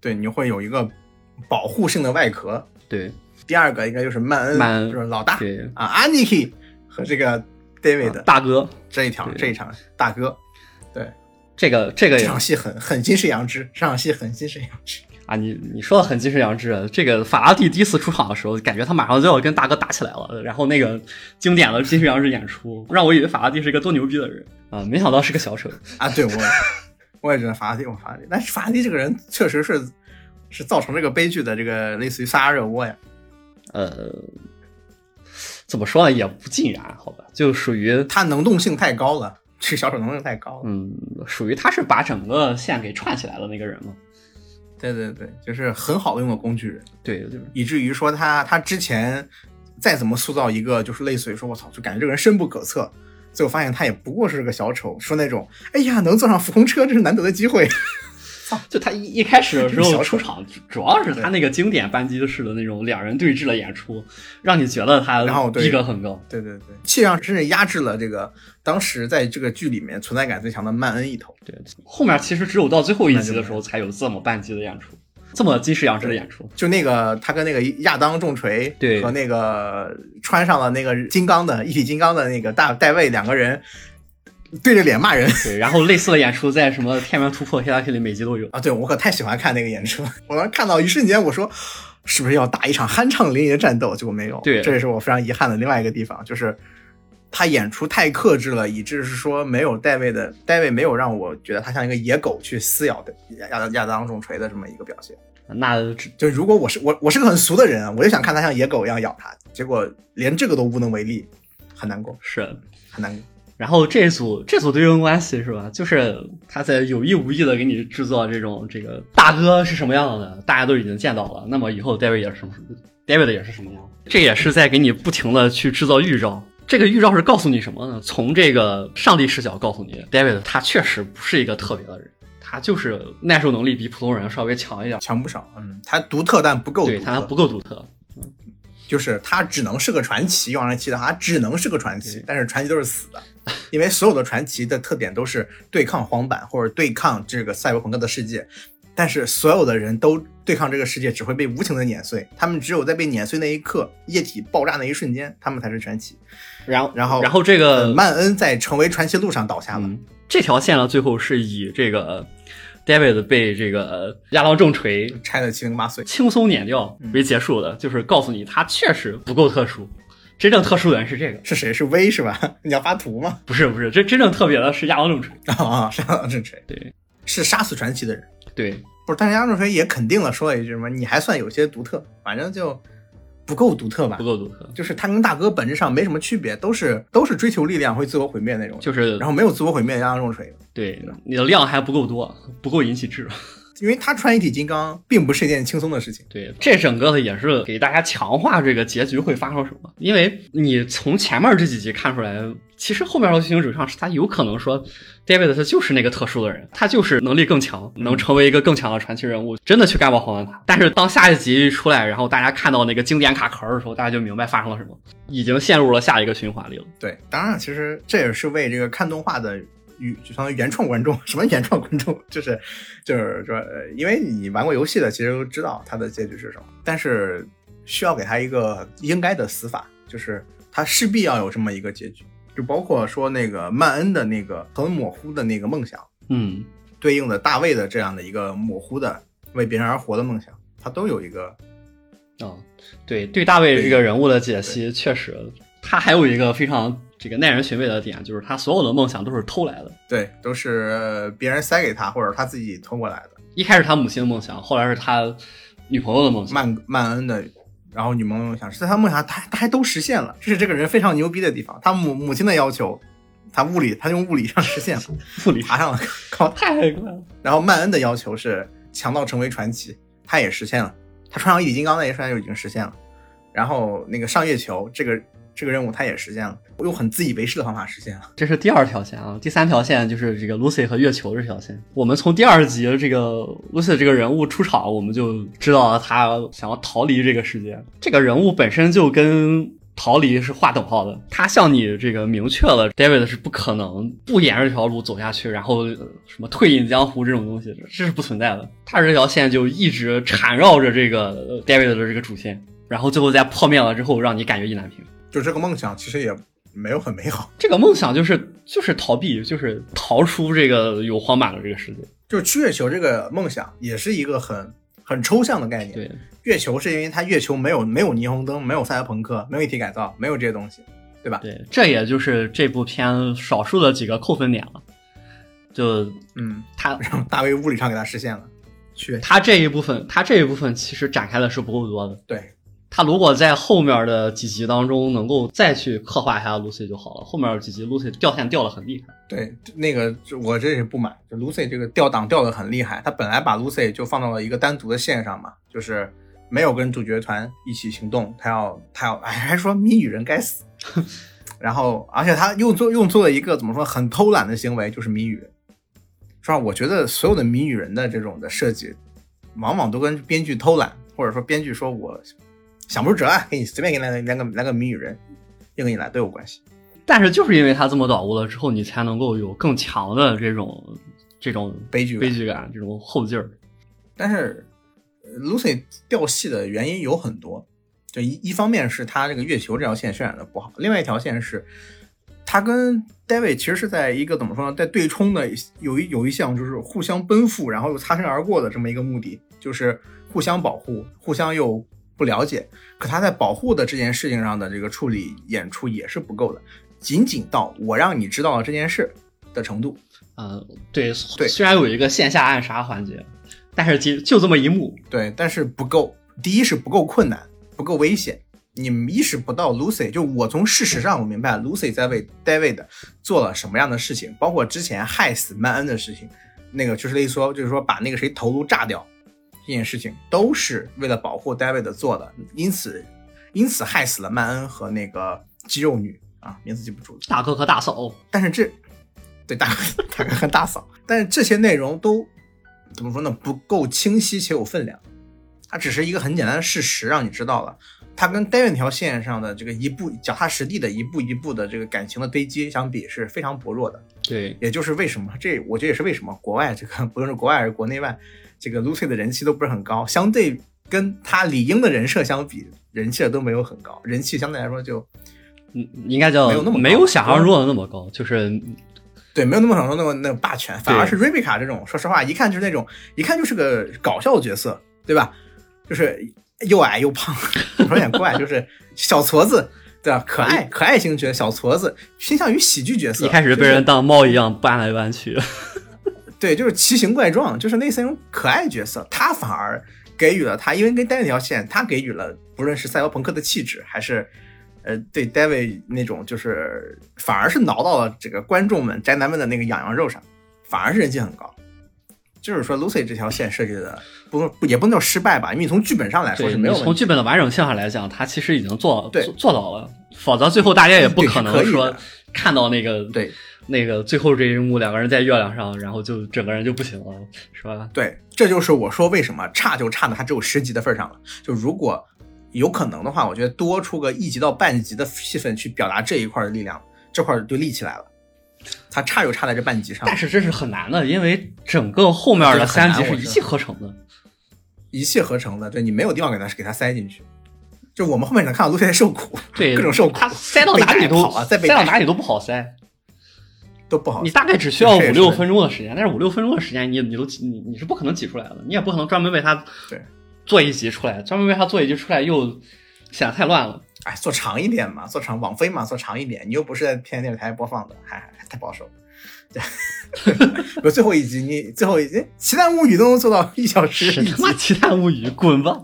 Speaker 1: 对，你会有一个保护性的外壳。
Speaker 2: 对。
Speaker 1: 第二个应该就是曼恩，
Speaker 2: 曼恩
Speaker 1: 就是老大
Speaker 2: 对。
Speaker 1: 啊，Aniki 和这个 David、
Speaker 2: 大哥，
Speaker 1: 这一条这一场大哥，对，
Speaker 2: 这个这个
Speaker 1: 这场戏很很金石阳之，这场戏很金石阳之。
Speaker 2: 啊，你你说的很金石阳之。这个法拉第第一次出场的时候，感觉他马上就要跟大哥打起来了。然后那个经典的金石杨志演出，让我以为法拉第是一个多牛逼的人啊，没想到是个小丑。
Speaker 1: 啊，对我我也觉得法拉第，我法拉第，但是法拉第这个人确实是是造成这个悲剧的这个类似于撒亚热窝呀。
Speaker 2: 呃，怎么说呢，也不尽然，好吧，就属于
Speaker 1: 他能动性太高了，这个小丑能动性太高了。
Speaker 2: 嗯，属于他是把整个线给串起来的那个人嘛。
Speaker 1: 对对对，就是很好用的工具人，
Speaker 2: 对，就是
Speaker 1: 以至于说他他之前再怎么塑造一个就是类似于说我操，就感觉这个人深不可测。最后发现他也不过是个小丑，说那种哎呀能坐上浮空车这是难得的机会，
Speaker 2: 就他一一开始的时候出场，主主要是他那个经典班机式的那种两人对峙的演出，让你觉得他
Speaker 1: 然后对
Speaker 2: 逼格很高。
Speaker 1: 对对对，气上甚至压制了这个当时在这个剧里面存在感最强的曼恩一头。
Speaker 2: 对，后面其实只有到最后一集的时候才有这么半集的演出，这么金石阳之的演出。
Speaker 1: 就那个他跟那个亚当重锤，
Speaker 2: 对
Speaker 1: 和那个穿上了那个金刚的一体金刚的那个大戴卫两个人对着脸骂人
Speaker 2: 对，然后类似的演出在什么《天元突破》《黑拉 K》里每集都有。
Speaker 1: 啊！对我可太喜欢看那个演出了，我当时看到一瞬间我说是不是要打一场酣畅淋漓的战斗？结果没有。
Speaker 2: 对
Speaker 1: 这也是我非常遗憾的另外一个地方，就是他演出太克制了，以致是说没有戴维的戴维没有让我觉得他像一个野狗去撕咬的亚亚亚当重锤的这么一个表现。
Speaker 2: 那
Speaker 1: 就如果我是我我是个很俗的人，我就想看他像野狗一样咬他，结果连这个都无能为力，很难过，
Speaker 2: 是。
Speaker 1: 很难过。
Speaker 2: 然后这组这组对应关系是吧？就是他在有意无意的给你制造这种这个大哥是什么样的，大家都已经见到了，那么以后 David 也是什么，David 也是什么样，这也是在给你不停的去制造预兆。这个预兆是告诉你什么呢？从这个上帝视角告诉你，David 他确实不是一个特别的人，他就是耐受能力比普通人稍微强一点，
Speaker 1: 强不少。嗯，他独特但不够独特，
Speaker 2: 对他不够独特。
Speaker 1: 就是他只能是个传奇，用人气的他，只能是个传奇。但是传奇都是死的，因为所有的传奇的特点都是对抗黄板或者对抗这个赛博朋克的世界。但是所有的人都对抗这个世界，只会被无情的碾碎。他们只有在被碾碎那一刻，液体爆炸那一瞬间，他们才是传奇。
Speaker 2: 然后，
Speaker 1: 然后，
Speaker 2: 然后这个
Speaker 1: 曼恩在成为传奇路上倒下了。
Speaker 2: 这条线呢，最后是以这个。David 被这个亚当重锤
Speaker 1: 拆的七零八碎，
Speaker 2: 轻松碾掉为结束的，就是告诉你他确实不够特殊。真正特殊的人是这个，
Speaker 1: 是谁？是 V 是吧？你要发图吗？
Speaker 2: 不是不是，这真正特别的是亚当重锤
Speaker 1: 啊，是亚当重锤，
Speaker 2: 对，
Speaker 1: 是杀死传奇的人，
Speaker 2: 对，
Speaker 1: 不是，但是亚当重锤也肯定了，说了一句什么？你还算有些独特，反正就。不够独特吧？
Speaker 2: 不够独特，
Speaker 1: 就是他跟大哥本质上没什么区别，都是都是追求力量会自我毁灭那种，
Speaker 2: 就是
Speaker 1: 然后没有自我毁灭压压重锤。
Speaker 2: 对，你的量还不够多，不够引起质。
Speaker 1: 因为他穿一体金刚并不是一件轻松的事情。
Speaker 2: 对，这整个的也是给大家强化这个结局会发生什么。因为你从前面这几集看出来，其实后面的剧情走向是他有可能说，David 他就是那个特殊的人，他就是能力更强，能成为一个更强的传奇人物，真的去干爆黄蛋塔。但是当下一集一出来，然后大家看到那个经典卡壳的时候，大家就明白发生了什么，已经陷入了下一个循环里了。
Speaker 1: 对，当然，其实这也是为这个看动画的。与就相当于原创观众，什么原创观众？就是就是说，因为你玩过游戏的，其实都知道它的结局是什么。但是需要给他一个应该的死法，就是他势必要有这么一个结局。就包括说那个曼恩的那个很模糊的那个梦想，
Speaker 2: 嗯，
Speaker 1: 对应的大卫的这样的一个模糊的为别人而活的梦想，他都有一个。
Speaker 2: 哦，对对，大卫这个人物的解析确实，他还有一个非常。这个耐人寻味的点就是他所有的梦想都是偷来的，
Speaker 1: 对，都是别人塞给他或者他自己偷过来的。
Speaker 2: 一开始他母亲的梦想，后来是他女朋友的梦想，
Speaker 1: 曼曼恩的，然后女朋友梦想是在他梦想，他他还都实现了，这是这个人非常牛逼的地方。他母母亲的要求，他物理他用物理上实现了，
Speaker 2: 物理
Speaker 1: 爬上了高，
Speaker 2: 太快了。
Speaker 1: 然后曼恩的要求是强到成为传奇，他也实现了，他穿上一体金刚那一瞬间就已经实现了。然后那个上月球这个。这个任务他也实现了，我用很自以为是的方法实现了。
Speaker 2: 这是第二条线啊，第三条线就是这个 Lucy 和月球这条线。我们从第二集这个 Lucy 这个人物出场，我们就知道了他想要逃离这个世界。这个人物本身就跟逃离是划等号的。他向你这个明确了，David 是不可能不沿着这条路走下去，然后什么退隐江湖这种东西，这是不存在的。他这条线就一直缠绕着这个 David 的这个主线，然后最后在破灭了之后，让你感觉意难平。
Speaker 1: 就这个梦想其实也没有很美好。
Speaker 2: 这个梦想就是就是逃避，就是逃出这个有荒马的这个世界。
Speaker 1: 就是去月球这个梦想也是一个很很抽象的概念。
Speaker 2: 对，
Speaker 1: 月球是因为它月球没有没有霓虹灯，没有赛博朋克，没有一体改造，没有这些东西，对吧？
Speaker 2: 对，这也就是这部片少数的几个扣分点了。就
Speaker 1: 嗯，
Speaker 2: 他让
Speaker 1: 大卫物理上给他实现了。去
Speaker 2: 他这一部分，他这一部分其实展开的是不够多的。
Speaker 1: 对。
Speaker 2: 他如果在后面的几集当中能够再去刻画一下 Lucy 就好了。后面几集 Lucy 掉线掉的很厉害。
Speaker 1: 对，那个我这也不满，就 Lucy 这个掉档掉的很厉害。他本来把 Lucy 就放到了一个单独的线上嘛，就是没有跟主角团一起行动。他要他要，哎，还说谜语人该死。然后，而且他又做又做了一个怎么说很偷懒的行为，就是谜语人。是吧？我觉得所有的谜语人的这种的设计，往往都跟编剧偷懒，或者说编剧说我。想不出辙，给你随便给你来来个来个谜语人，硬给你来都有关系。
Speaker 2: 但是就是因为他这么捣鼓了之后，你才能够有更强的这种这种
Speaker 1: 悲剧
Speaker 2: 悲剧感，这种后劲儿。
Speaker 1: 但是 Lucy 掉戏的原因有很多，就一一方面是他这个月球这条线渲染的不好，另外一条线是他跟 David 其实是在一个怎么说呢，在对冲的有一有一项就是互相奔赴，然后又擦身而过的这么一个目的，就是互相保护，互相又。不了解，可他在保护的这件事情上的这个处理演出也是不够的，仅仅到我让你知道了这件事的程度。
Speaker 2: 呃，对对，虽然有一个线下暗杀环节，但是就就这么一幕，
Speaker 1: 对，但是不够。第一是不够困难，不够危险。你们意识不到 Lucy，就我从事实上我明白 Lucy 在为 David 做了什么样的事情，包括之前害死曼恩的事情，那个就是类似说，就是说把那个谁头颅炸掉这件事情，都是为了保护 David 做的，因此因此害死了曼恩和那个肌肉女啊，名字记不住了，
Speaker 2: 大哥和大嫂。
Speaker 1: 但是这对大哥大哥和大嫂，但是这些内容都怎么说呢？不够清晰且有分量，它只是一个很简单的事实，让你知道了。它跟 David 条线上的这个一步脚踏实地的一步一步的这个感情的堆积相比是非常薄弱的。
Speaker 2: 对，
Speaker 1: 也就是为什么这，我觉得也是为什么国外这个 不论是国外还是国内外，这个 Lucy 的人气都不是很高，相对跟他理应的人设相比，人气都没有很高，人气相对来说就
Speaker 2: 嗯应该叫
Speaker 1: 没有那么
Speaker 2: 没有想象中的那么高，就是
Speaker 1: 对没有那么想说那么那个霸权，反而是 Rebecca 这种，说实话一看就是那种一看就是个搞笑角色，对吧？就是又矮又胖，说有点怪，就是小矬子。对吧？可爱可爱型角小矬子，偏向于喜剧角色。
Speaker 2: 一开始被人当猫一样搬来搬去。
Speaker 1: 对，就是奇形怪状，就是类似那种可爱角色，他反而给予了他，因为跟 David 那条线，他给予了不论是赛博朋克的气质，还是呃对 David 那种，就是反而是挠到了这个观众们宅男们的那个痒痒肉上，反而是人气很高。就是说，Lucy 这条线设计的不不也不能叫失败吧，因为从剧本上来说是没有。
Speaker 2: 从剧本的完整性上来讲，他其实已经做
Speaker 1: 对
Speaker 2: 做做到了，否则最后大家也不可能说看到那个
Speaker 1: 对
Speaker 2: 那个最后这一幕，两个人在月亮上，然后就整个人就不行了，是吧？
Speaker 1: 对，这就是我说为什么差就差的它只有十集的份儿上了。就如果有可能的话，我觉得多出个一集到半集的戏份去表达这一块儿的力量，这块儿就立起来了。它差就差在这半集上，
Speaker 2: 但是这是很难的，因为整个后面的三集是一气呵成的。
Speaker 1: 一气呵成的，对你没有地方给它给它塞进去。就我们后面能看到陆在受苦，
Speaker 2: 对，
Speaker 1: 各种受苦，
Speaker 2: 他塞到哪里都
Speaker 1: 被打跑啊，再被
Speaker 2: 塞到哪里都不好塞。
Speaker 1: 都不好
Speaker 2: 你。大概只需要五六分钟的时间，但是五六分钟的时间你你都挤你你是不可能挤出来的，你也不可能专门为他
Speaker 1: 对
Speaker 2: 做一集出来，专门为他做一集出来又显得太乱了。
Speaker 1: 哎，做长一点嘛，做长网飞嘛，做长一点。你又不是在偏电视台播放的，还还太保守了。对，不，最后一集你最后一集《奇谭物语》都能做到一小时
Speaker 2: 他妈 奇谭物语，滚吧！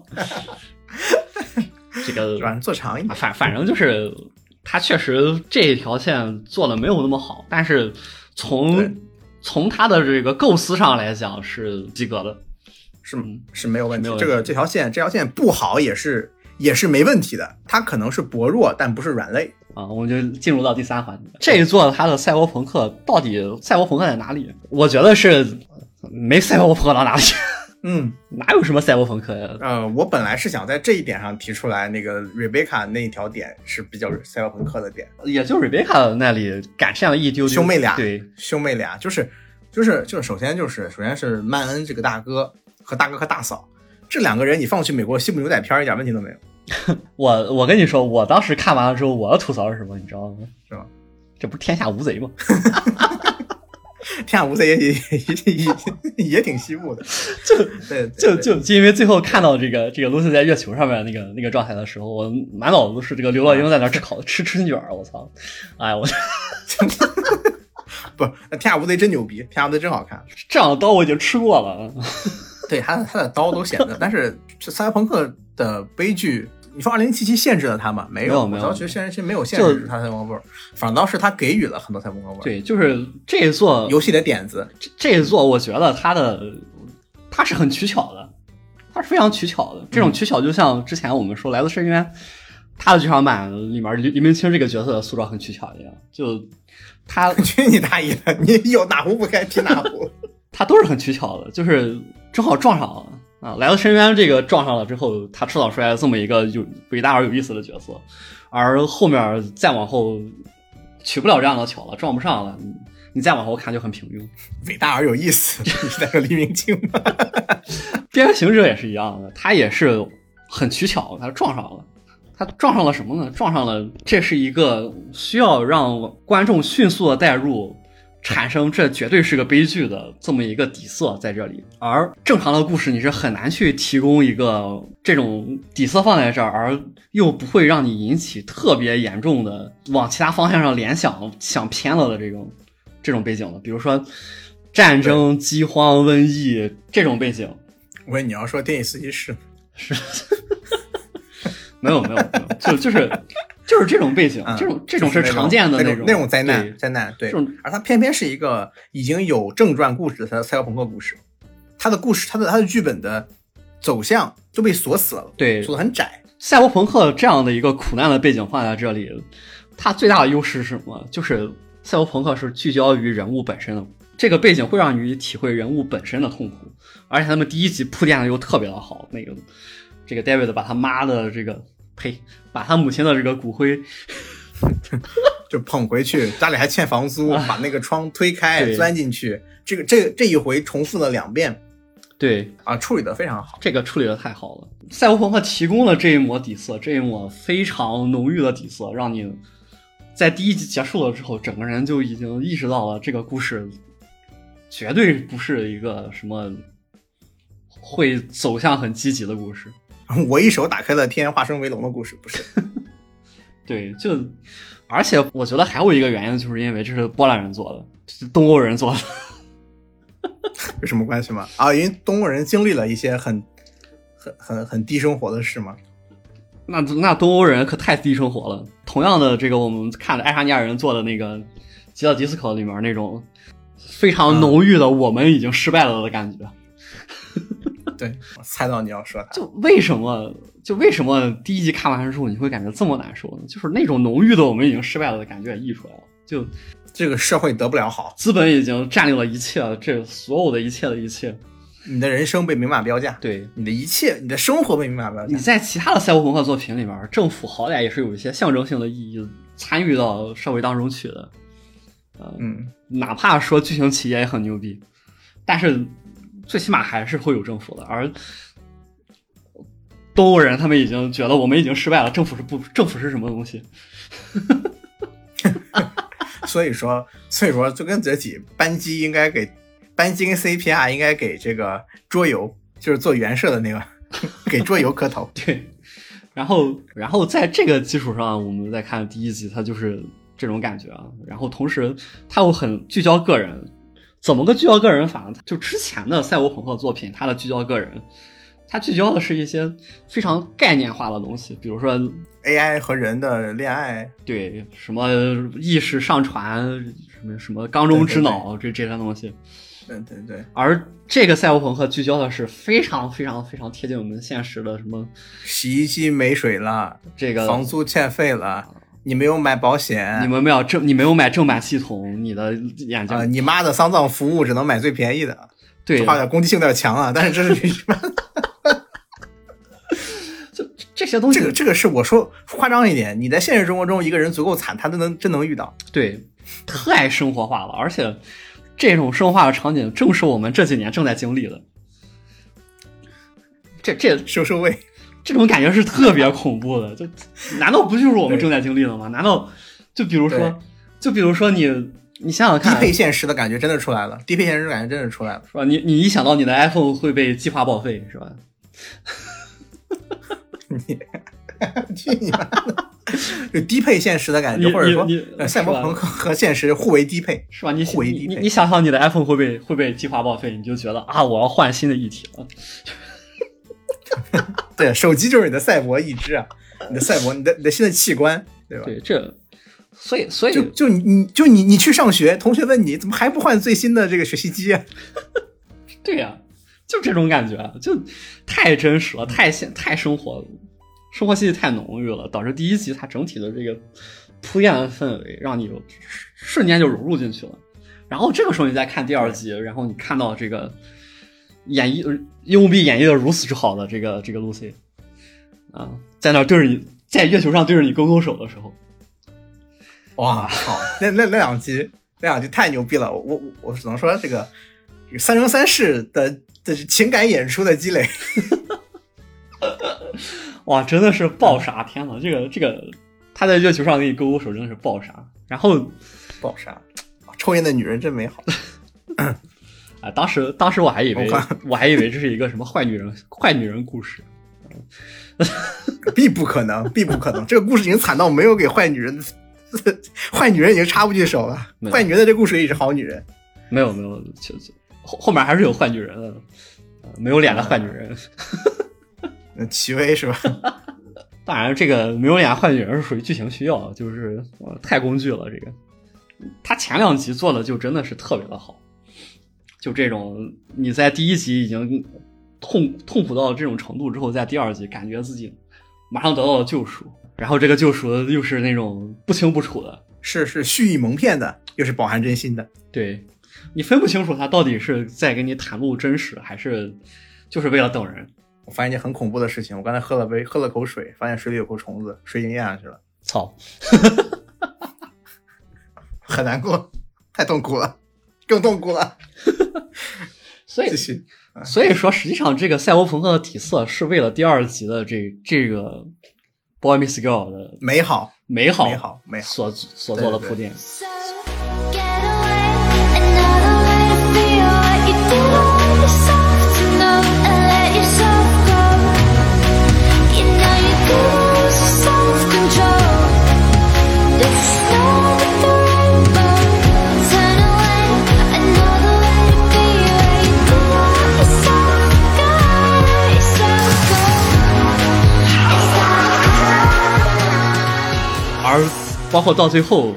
Speaker 2: 这个
Speaker 1: 反正？做长一点，
Speaker 2: 反反正就是他确实这一条线做的没有那么好，但是从从他的这个构思上来讲是及格的。
Speaker 1: 是是没有问题。
Speaker 2: 没有问题
Speaker 1: 这个这条线这条线不好也是也是没问题的，它可能是薄弱，但不是软肋。
Speaker 2: 啊，我们就进入到第三环节。这一座它的赛博朋克到底赛博朋克在哪里？我觉得是没赛博朋克到哪里，
Speaker 1: 嗯，
Speaker 2: 哪有什么赛博朋克呀？
Speaker 1: 呃，我本来是想在这一点上提出来，那个 Rebecca 那一条点是比较赛博朋克的点，
Speaker 2: 也就 Rebecca 那里赶上了一丢丢。
Speaker 1: 兄妹俩
Speaker 2: 对，
Speaker 1: 兄妹俩就是就是就是，首先就是首先是曼恩这个大哥和大哥和大嫂这两个人，你放去美国西部牛仔片儿一点问题都没有，
Speaker 2: 我我跟你说，我当时看完了之后，我的吐槽是什么？你知道吗？
Speaker 1: 是吧？
Speaker 2: 这不是天下无贼吗？
Speaker 1: 天下无贼也也也也也挺西部的，
Speaker 2: 就
Speaker 1: 对，
Speaker 2: 就就就因为最后看到这个这个露西在月球上面那个那个状态的时候，我满脑子都是这个刘若英在那儿吃烤吃春卷儿，我操！哎，我
Speaker 1: 不，是天下无贼真牛逼，天下无贼真好看。
Speaker 2: 这样的刀我已经吃过了。
Speaker 1: 对他他的刀都显得，但是这赛博朋克的悲剧，你说二零七七限制了他吗？没
Speaker 2: 没有没有
Speaker 1: 我倒觉得现在是没有限
Speaker 2: 就
Speaker 1: 制他赛博朋克味儿，反倒是他给予了很多赛博朋克味儿。，
Speaker 2: 对，就是这一座
Speaker 1: 游戏的点子，
Speaker 2: 这这一座，我觉得它的它是很取巧的，它是非常取巧的。这种取巧就像之前我们说《来自深渊》，它的剧场版里面黎黎明清这个角色的塑造很取巧一样，就他
Speaker 1: 去你大爷的！你有哪壶不开提哪壶。
Speaker 2: 他都是很取巧的，就是正好撞上了啊！来到深渊这个撞上了之后，他制造出来了这么一个有伟大而有意思的角色，而后面再往后取不了这样的巧了，撞不上了，你你再往后看就很平庸。
Speaker 1: 伟大而有意思，你是在说黎明清吗？
Speaker 2: 边缘行者也是一样的，他也是很取巧，他撞上了。他撞上了什么呢？撞上了，这是一个需要让观众迅速的带入，产生这绝对是个悲剧的这么一个底色在这里。而正常的故事你是很难去提供一个这种底色放在这儿，而又不会让你引起特别严重的往其他方向上联想、想偏了的这种这种背景的。比如说战争、饥荒、瘟疫这种背景，
Speaker 1: 我以为你要说电影司机是，
Speaker 2: 是，没有没有没有，就就是就是这种背景，
Speaker 1: 嗯
Speaker 2: 这种这种
Speaker 1: 是
Speaker 2: 常见的那种
Speaker 1: 那那种灾难灾难，对
Speaker 2: 这种，
Speaker 1: 而它偏偏是一个已经有正传故事的赛博朋克故事，它的故事，它的它的剧本的走向就被锁死了，
Speaker 2: 对
Speaker 1: 锁的很窄。
Speaker 2: 赛博朋克这样的一个苦难的背景放在这里，它最大的优势是什么？就是赛博朋克是聚焦于人物本身的，这个背景会让你体会人物本身的痛苦，而且他们第一集铺垫的又特别的好。那个这个 David 把他妈的这个呸，把他母亲的这个骨灰，
Speaker 1: 就捧回去，家里还欠房租，把那个窗推开，钻进去，这个这这一回重复了两遍
Speaker 2: 对
Speaker 1: 啊，处理的非常好。
Speaker 2: 这个处理的太好了。赛博朋克提供了这一抹底色，这一抹非常浓郁的底色，让你在第一集结束了之后，整个人就已经意识到了这个故事绝对不是一个什么会走向很积极的故事。
Speaker 1: 我一手打开了天化身为龙的故事，不是？
Speaker 2: 对，就而且我觉得还有一个原因，就是因为这是波兰人做的，是东欧人做的。
Speaker 1: 有什么关系吗？啊，因为东欧人经历了一些很很很很低生活的事嘛。
Speaker 2: 那那东欧人可太低生活了。同样的，这个我们看的爱沙尼亚人做的那个《吉奥迪斯科》里面那种非常浓郁的“我们已经失败了”的感觉。
Speaker 1: 对，我猜到你要说他。
Speaker 2: 就为什么就为什么第一集看完之后你会感觉这么难受呢？就是那种浓郁的“我们已经失败了”的感觉也溢出来了。就
Speaker 1: 这个社会得不了好，
Speaker 2: 资本已经占领了一切，这所有的一切的一切。
Speaker 1: 你的人生被明码标价，
Speaker 2: 对，
Speaker 1: 你的一切，你的生活被明码标价。
Speaker 2: 你在其他的赛博朋克作品里面，政府好歹也是有一些象征性的意义参与到社会当中去的。呃，
Speaker 1: 嗯，
Speaker 2: 哪怕说剧情企业也很牛逼，但是最起码还是会有政府的。而东欧人他们已经觉得我们已经失败了，政府是不政府是什么东西？
Speaker 1: 所以说，所以说就跟泽体班机应该给班机跟 CPR 应该给这个桌游，就是做原设的那个 给桌游磕头。
Speaker 2: 对，然后然后在这个基础上，我们再看第一集，它就是这种感觉啊。然后同时，它又很聚焦个人，怎么个聚焦个人法呢？就之前的赛博朋克作品，它的聚焦个人，它聚焦的是一些非常概念化的东西，比如说
Speaker 1: AI 和人的恋爱，
Speaker 2: 对什么意识上传，什么什么缸中之脑这这些东西。
Speaker 1: 对对对，
Speaker 2: 而这个赛博朋克聚焦的是非常非常非常贴近我们现实的什么
Speaker 1: 洗衣机没水了，
Speaker 2: 这个
Speaker 1: 房租欠费了，你没有买保险，
Speaker 2: 你们没有正，你没有买正版系统，你的眼睛、
Speaker 1: 啊、你妈的丧葬服务只能买最便宜的，
Speaker 2: 对
Speaker 1: 这话点攻击性有点强啊，但是这是必须的。
Speaker 2: 就这些东西，
Speaker 1: 这个这个是我说夸张一点，你在现实生活中一个人足够惨，他都能真能遇到。
Speaker 2: 对太生活化了，而且这种生活化的场景正是我们这几年正在经历的。这这
Speaker 1: 收收尾，
Speaker 2: 这种感觉是特别恐怖的，就难道不就是我们正在经历的吗？难道就比如说，就比如说你你想想看低，
Speaker 1: 配现实的感觉真的出来了，低配现实感觉真的出来了。
Speaker 2: 是吧？你你一想到你的 iPhone 会被计划报废，是吧？
Speaker 1: 你 去你妈的！就低配现实的感觉，或者说赛博朋克和现实互为低配。
Speaker 2: 是吧？你
Speaker 1: 互为低配
Speaker 2: 你你你想想你的 iPhone 会被会被计划报废，你就觉得啊，我要换新的一体了。
Speaker 1: 对，手机就是你的赛博一只啊，你的赛博，你的你的新的器官，对吧？
Speaker 2: 对，这所以所以
Speaker 1: 就就你你就你你去上学，同学问你怎么还不换最新的这个学习机啊？
Speaker 2: 对呀、就这种感觉，就太真实了，太现太生活了，生活气息太浓郁了，导致第一集它整体的这个铺垫的氛围，让你瞬间就融入进去了。然后这个时候你再看第二集，然后你看到这个演绎用币演绎的如此之好的这个这个 Lucy 啊，在那对着你在月球上对着你勾勾手的时候，
Speaker 1: 哇，好，那那那两集那两集太牛逼了！我我我只能说这个这个三生三世的的情感演出的积累，
Speaker 2: 哇，真的是爆杀！天呐，这个这个他在月球上给你勾勾手，真的是爆杀。然后
Speaker 1: 爆杀！抽烟的女人真美好。
Speaker 2: 啊，当时当时我还以为
Speaker 1: 我
Speaker 2: 还以为这是一个什么坏女人坏女人故事，
Speaker 1: 必不可能，必不可能！这个故事已经惨到没有给坏女人，坏女人已经插不进手了坏女人在这故事里是好女人，
Speaker 2: 没有没有，就就后后面还是有坏女人的。呃没有脸的坏女人。
Speaker 1: 嗯，齐薇是吧？
Speaker 2: 当然，这个没有脸的坏女人是属于剧情需要，就是、呃、太工具了。这个他前两集做的就真的是特别的好，就这种你在第一集已经痛痛苦到这种程度之后，在第二集感觉自己马上得到了救赎，然后这个救赎又是那种不清不楚的，
Speaker 1: 是是蓄意蒙骗的，又是饱含真心的。
Speaker 2: 对你分不清楚他到底是在给你袒露真实，还是就是为了等人。
Speaker 1: 我发现一件很恐怖的事情，我刚才喝了杯喝了口水，发现水里有口虫子，水已经咽下去了，
Speaker 2: 操！
Speaker 1: 很难过，太痛苦了，更痛苦了。
Speaker 2: 所以所以说，实际上这个赛博朋克的底色是为了第二集的这这个 Boy Meets Girl 的
Speaker 1: 美好，
Speaker 2: 美好
Speaker 1: 美好，美好。
Speaker 2: 所所做的铺垫。
Speaker 3: So get
Speaker 2: 包括到最后，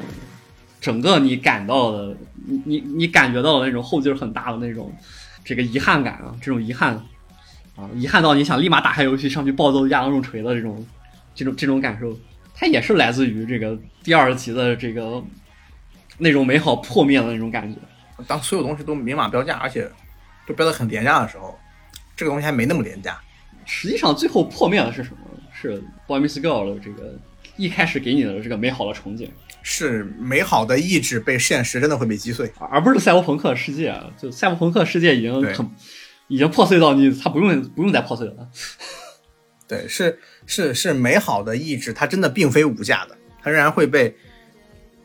Speaker 2: 整个你感到的，你你你感觉到的那种后劲很大的那种这个遗憾感啊，这种遗憾啊，遗憾到你想立马打开游戏上去暴揍亚当重锤的这种这种这种感受，它也是来自于这个第二集的这个那种美好破灭的那种感觉。
Speaker 1: 当所有东西都明码标价，而且都标的很廉价的时候，这个东西还没那么廉价。
Speaker 2: 实际上，最后破灭的是什么？是 Boy Miss Girl 的这个一开始给你的这个美好的憧憬。
Speaker 1: 是美好的意志被现实真的会被击碎。
Speaker 2: 而不是赛博朋克世界，啊，就赛博朋克世界已经很已经破碎到你，它不用不用再破碎了。
Speaker 1: 对，是是是美好的意志，它真的并非无价的，它仍然会被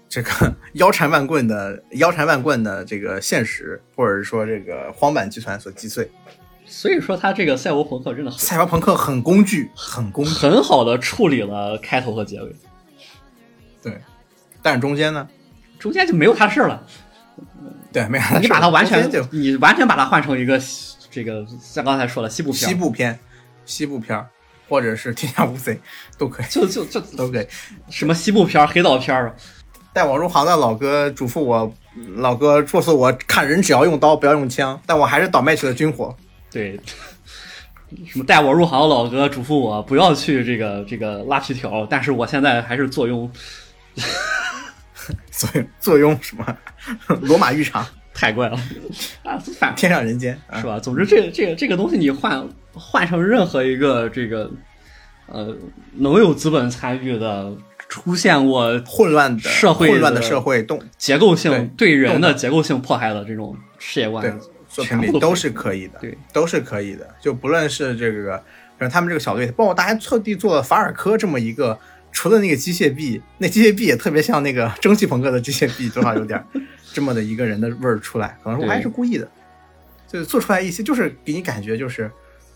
Speaker 1: 这个 腰缠万贯的腰缠万贯的这个现实，或者是说这个荒坂集团所击碎。
Speaker 2: 所以说，他这个赛博朋克真的很
Speaker 1: 赛博朋克很工具，很工具，
Speaker 2: 很好的处理了开头和结尾，
Speaker 1: 对，但是中间呢，
Speaker 2: 中间就没有它事儿了。
Speaker 1: 对，没有
Speaker 2: 你把它完全
Speaker 1: 就
Speaker 2: 你完全把它换成一个这个像刚才说的西部片，
Speaker 1: 西部片、西部片，或者是天下无贼都可以，
Speaker 2: 就就就
Speaker 1: 都可以。
Speaker 2: 什么西部片、黑道片啊，
Speaker 1: 带我入行的老哥嘱咐我，老哥告诉我看人只要用刀，不要用枪，但我还是倒卖起了军火。
Speaker 2: 对。什么带我入行的老哥嘱咐我不要去这个这个拉皮条，但是我现在还是坐拥
Speaker 1: 所以坐拥什么？罗马浴场，
Speaker 2: 太怪了啊！反
Speaker 1: 天上人间，啊
Speaker 2: 是吧？总之，这个这个这个东西你换换成任何一个这个呃能有资本参与的、出现过
Speaker 1: 混乱的
Speaker 2: 社会的
Speaker 1: 混乱的社会动
Speaker 2: 结构性
Speaker 1: 对
Speaker 2: 对人的结构性迫害的这种世界观
Speaker 1: 对，作品里都是可以的，
Speaker 2: 对，
Speaker 1: 都是可以的。就不论是这个，比如他们这个小队，包括大家特地做了法尔科这么一个，除了那个机械臂，那机械臂也特别像那个蒸汽朋克的机械臂，多少有点儿这么的一个人的味儿出来，可能我还是故意的，就是做出来一些，就是给你感觉就是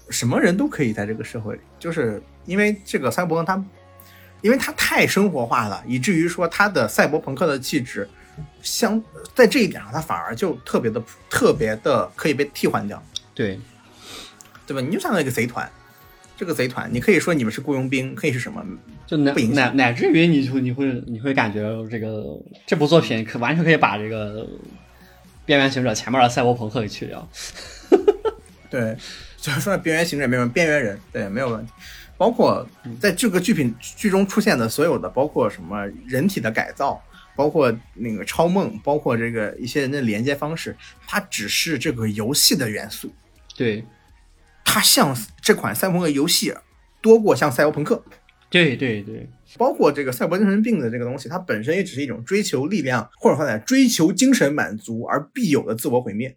Speaker 1: 什么人都可以在这个社会里，就是因为这个赛博朋克它，因为他太生活化了，以至于说他的赛博朋克的气质。相在这一点上，它反而就特别的特别的可以被替换掉，
Speaker 2: 对
Speaker 1: 对吧？你就像那个贼团，这个贼团，你可以说你们是雇佣兵，可以是什么？
Speaker 2: 就乃乃乃至于你就你会你会感觉这个这部作品可完全可以把这个边缘行者前面的赛博朋克给去掉。
Speaker 1: 对，就是说边缘行者没有边缘人，对，没有问题。包括在这个剧品剧中出现的所有的，包括什么人体的改造，包括那个超梦，包括这个一些人的连接方式，它只是这个游戏的元素，
Speaker 2: 对
Speaker 1: 它像这款赛博朋克游戏多过像赛博朋克。
Speaker 2: 对对对，
Speaker 1: 包括这个赛博精神病的这个东西，它本身也只是一种追求力量，或者说在追求精神满足而必有的自我毁灭。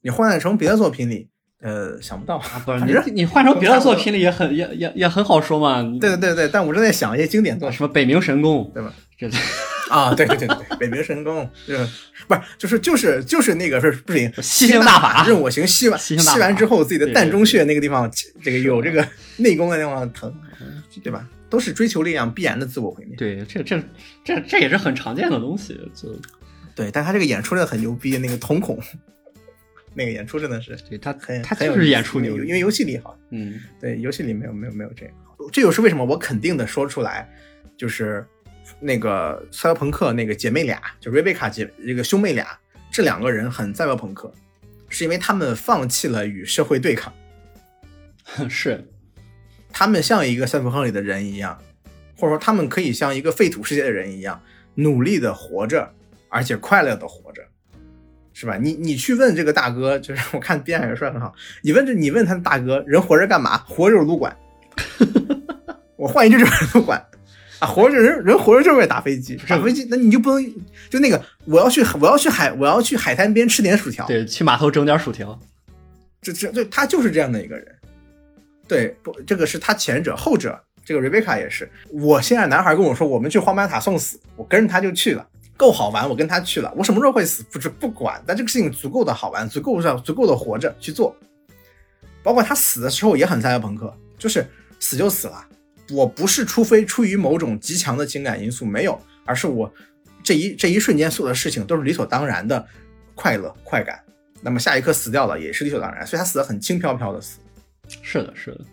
Speaker 1: 你换算成别的作品里，呃，想不到啊
Speaker 2: 不是你你换成别的作品里也很也也也很好说嘛。
Speaker 1: 对对对对，但我正在想一些经典作品，
Speaker 2: 什么北冥神功，
Speaker 1: 对吧？
Speaker 2: 这
Speaker 1: 啊，对对对对对，北冥神功，是不是就是就是就是那个是不行，
Speaker 2: 吸星大法
Speaker 1: 任我行，吸完
Speaker 2: 吸
Speaker 1: 完之后，自己的膻中穴那个地方，这个有这个内功的地方疼，对吧？都是追求力量必然的自我毁灭。
Speaker 2: 对这这这这也是很常见的东西。就
Speaker 1: 对，但他这个演出真的很牛逼，那个瞳孔，那个演出真的是
Speaker 2: 对他
Speaker 1: 很
Speaker 2: 他就是演出牛逼，
Speaker 1: 因为因为游戏里好，
Speaker 2: 嗯
Speaker 1: 对游戏里没有没有没有这个，这又是为什么我肯定的说出来，就是那个赛博朋克那个姐妹俩，就瑞贝卡姐这个兄妹俩，这两个人很赛博朋克，是因为他们放弃了与社会对抗，
Speaker 2: 是
Speaker 1: 他们像一个赛博朋克里的人一样，或者说他们可以像一个废土世界的人一样，努力的活着，而且快乐的活着。是吧？你你去问这个大哥，就是我看 B 站有说得很好，你问这你问他大哥，人活着干嘛？活着就是撸管。我换一句就是撸管啊，活着人人活着就是为了打飞机，打飞机，那你就不能就那个我要去我要去海我要去海滩边吃点薯条，
Speaker 2: 对，去码头整点薯条，
Speaker 1: 这这对他就是这样的一个人。对，不，这个是他前者，后者这个 Rebecca 也是。我现在男孩跟我说我们去荒坂塔送死，我跟着他就去了，够好玩，我跟他去了。我什么时候会死不知不管，但这个事情足够的好玩，足够上足够的活着去做。包括他死的时候也很赛博朋克，就是死就死了。我不是除非出于某种极强的情感因素没有，而是我这一这一瞬间所有的事情都是理所当然的快乐快感。那么下一刻死掉了也是理所当然，所以他死的很轻飘飘的死。
Speaker 2: 是的，是的，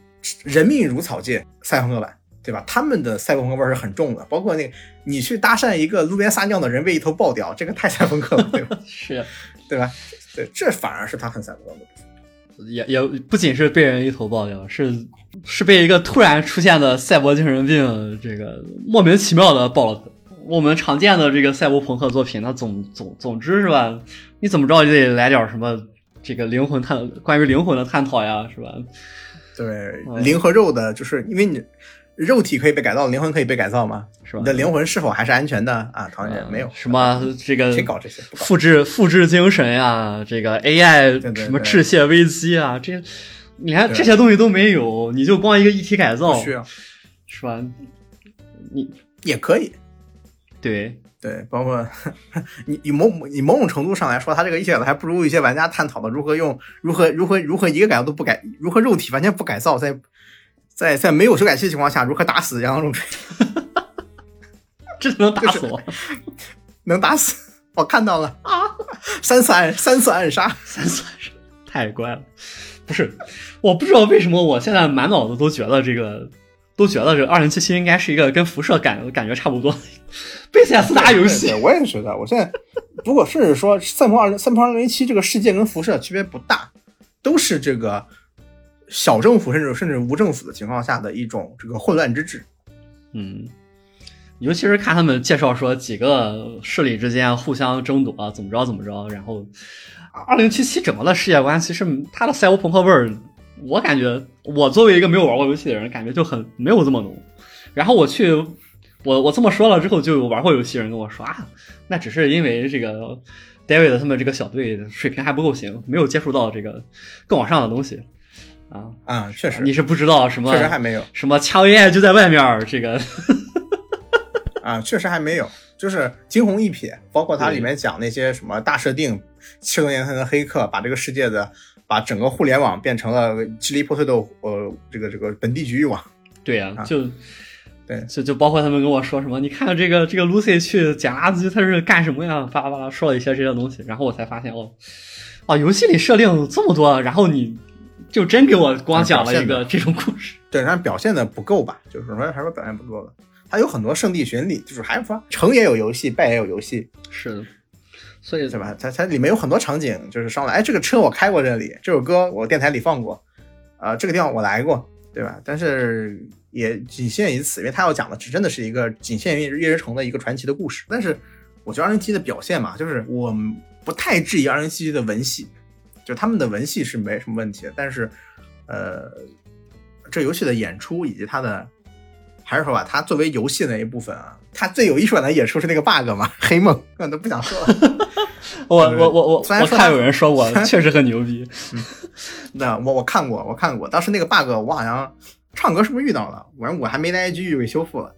Speaker 1: 人命如草芥，赛博朋克版，对吧？他们的赛博朋克味儿是很重的，包括那个你去搭讪一个路边撒尿的人被一头爆掉，这个太赛博朋克了，对吧？
Speaker 2: 是
Speaker 1: 对吧？对，这反而是他很赛博朋克的部分。
Speaker 2: 也也不仅是被人一头爆掉，是是被一个突然出现的赛博精神病这个莫名其妙的爆了。我们常见的这个赛博朋克作品，它总总总之是吧？你怎么着也得来点什么这个灵魂探关于灵魂的探讨呀，是吧？
Speaker 1: 对，
Speaker 2: 嗯
Speaker 1: 灵和肉的，就是因为你肉体可以被改造，灵魂可以被改造吗？
Speaker 2: 是吧
Speaker 1: 你的灵魂是否还是安全的啊？唐人没有
Speaker 2: 嗯什么这个
Speaker 1: 谁搞这些？搞。
Speaker 2: 复制复制精神呀，这个 AI 什么致谢危机啊，这你连这些东西都没有，你就光一个一体改造
Speaker 1: 不需要，
Speaker 2: 是吧？你
Speaker 1: 也可以。
Speaker 2: 对
Speaker 1: 对，包括你你某你某种程度上来说，他这个一体改造还不如一些玩家探讨的如何用如何如何如何一个改造都不改，如何肉体完全不改造，在在在没有修改器的情况下如何打死杨永水，
Speaker 2: 这能打死我？
Speaker 1: 能打死。我看到了啊，三次暗三次暗杀，
Speaker 2: 三次暗杀太乖了。不是，我不知道为什么我现在满脑子都觉得这个，都觉得这二零七七应该是一个跟辐射感感觉差不多的 贝塞斯达游戏
Speaker 1: 我也觉得，我现在如果甚至说赛博二零赛博二零七这个世界跟辐射区别不大，都是这个小政府甚至甚至无政府的情况下的一种这个混乱之治。
Speaker 2: 嗯，尤其是看他们介绍说几个势力之间互相争夺啊，怎么着怎么着，然后二零七七整个的世界观，其实它的赛博朋克味儿，我感觉我作为一个没有玩过游戏的人，感觉就很没有这么浓。然后我去，我我这么说了之后，就有玩过游戏的人跟我说啊，那只是因为这个 David 他们这个小队水平还不够行，没有接触到这个更往上的东西啊。
Speaker 1: 啊，确实，
Speaker 2: 你是不知道什么
Speaker 1: 确实还没有
Speaker 2: 什么枪 AI 就在外面，这个
Speaker 1: 啊，确实还没有，就是惊鸿一瞥，包括它里面讲那些什么大设定，七多年前的黑客把这个世界的，把整个互联网变成了支离破碎的呃这个这个本地局域网。
Speaker 2: 对呀、
Speaker 1: 啊
Speaker 2: 就
Speaker 1: 对
Speaker 2: 就就包括他们跟我说什么，你看这个这个 Lucy 去捡垃圾，他是干什么呀？巴拉巴拉说了一些这些东西，然后我才发现哦，哦，游戏里设定这么多，然后你就真给我光讲了一个这种故事。
Speaker 1: 对，但是表现的不够吧？就是说还是说表现不够的。它有很多圣地巡礼，就是还是说成也有游戏，败也有游戏，
Speaker 2: 是的，所以
Speaker 1: 对吧？它它里面有很多场景，就是上来，哎，这个车我开过这里，这首歌我电台里放过，啊、这个地方我来过，对吧？但是也仅限于此，因为他要讲的只真的是一个仅限于月之城的一个传奇的故事。但是我觉得二零七的表现嘛，就是我不太质疑二零七的文戏，就他们的文戏是没什么问题的，但是呃，这游戏的演出以及它的。还是说吧，它作为游戏的那一部分啊，它最有艺术感的演出是那个 bug 嘛，黑梦，我都不想说了。
Speaker 2: 我我我我
Speaker 1: 虽然
Speaker 2: 我看有人说过，确实很牛逼。
Speaker 1: 那我我看过，我看过，当时那个 bug 我好像唱歌是不是遇到了？反正我还没来得及就给修复了。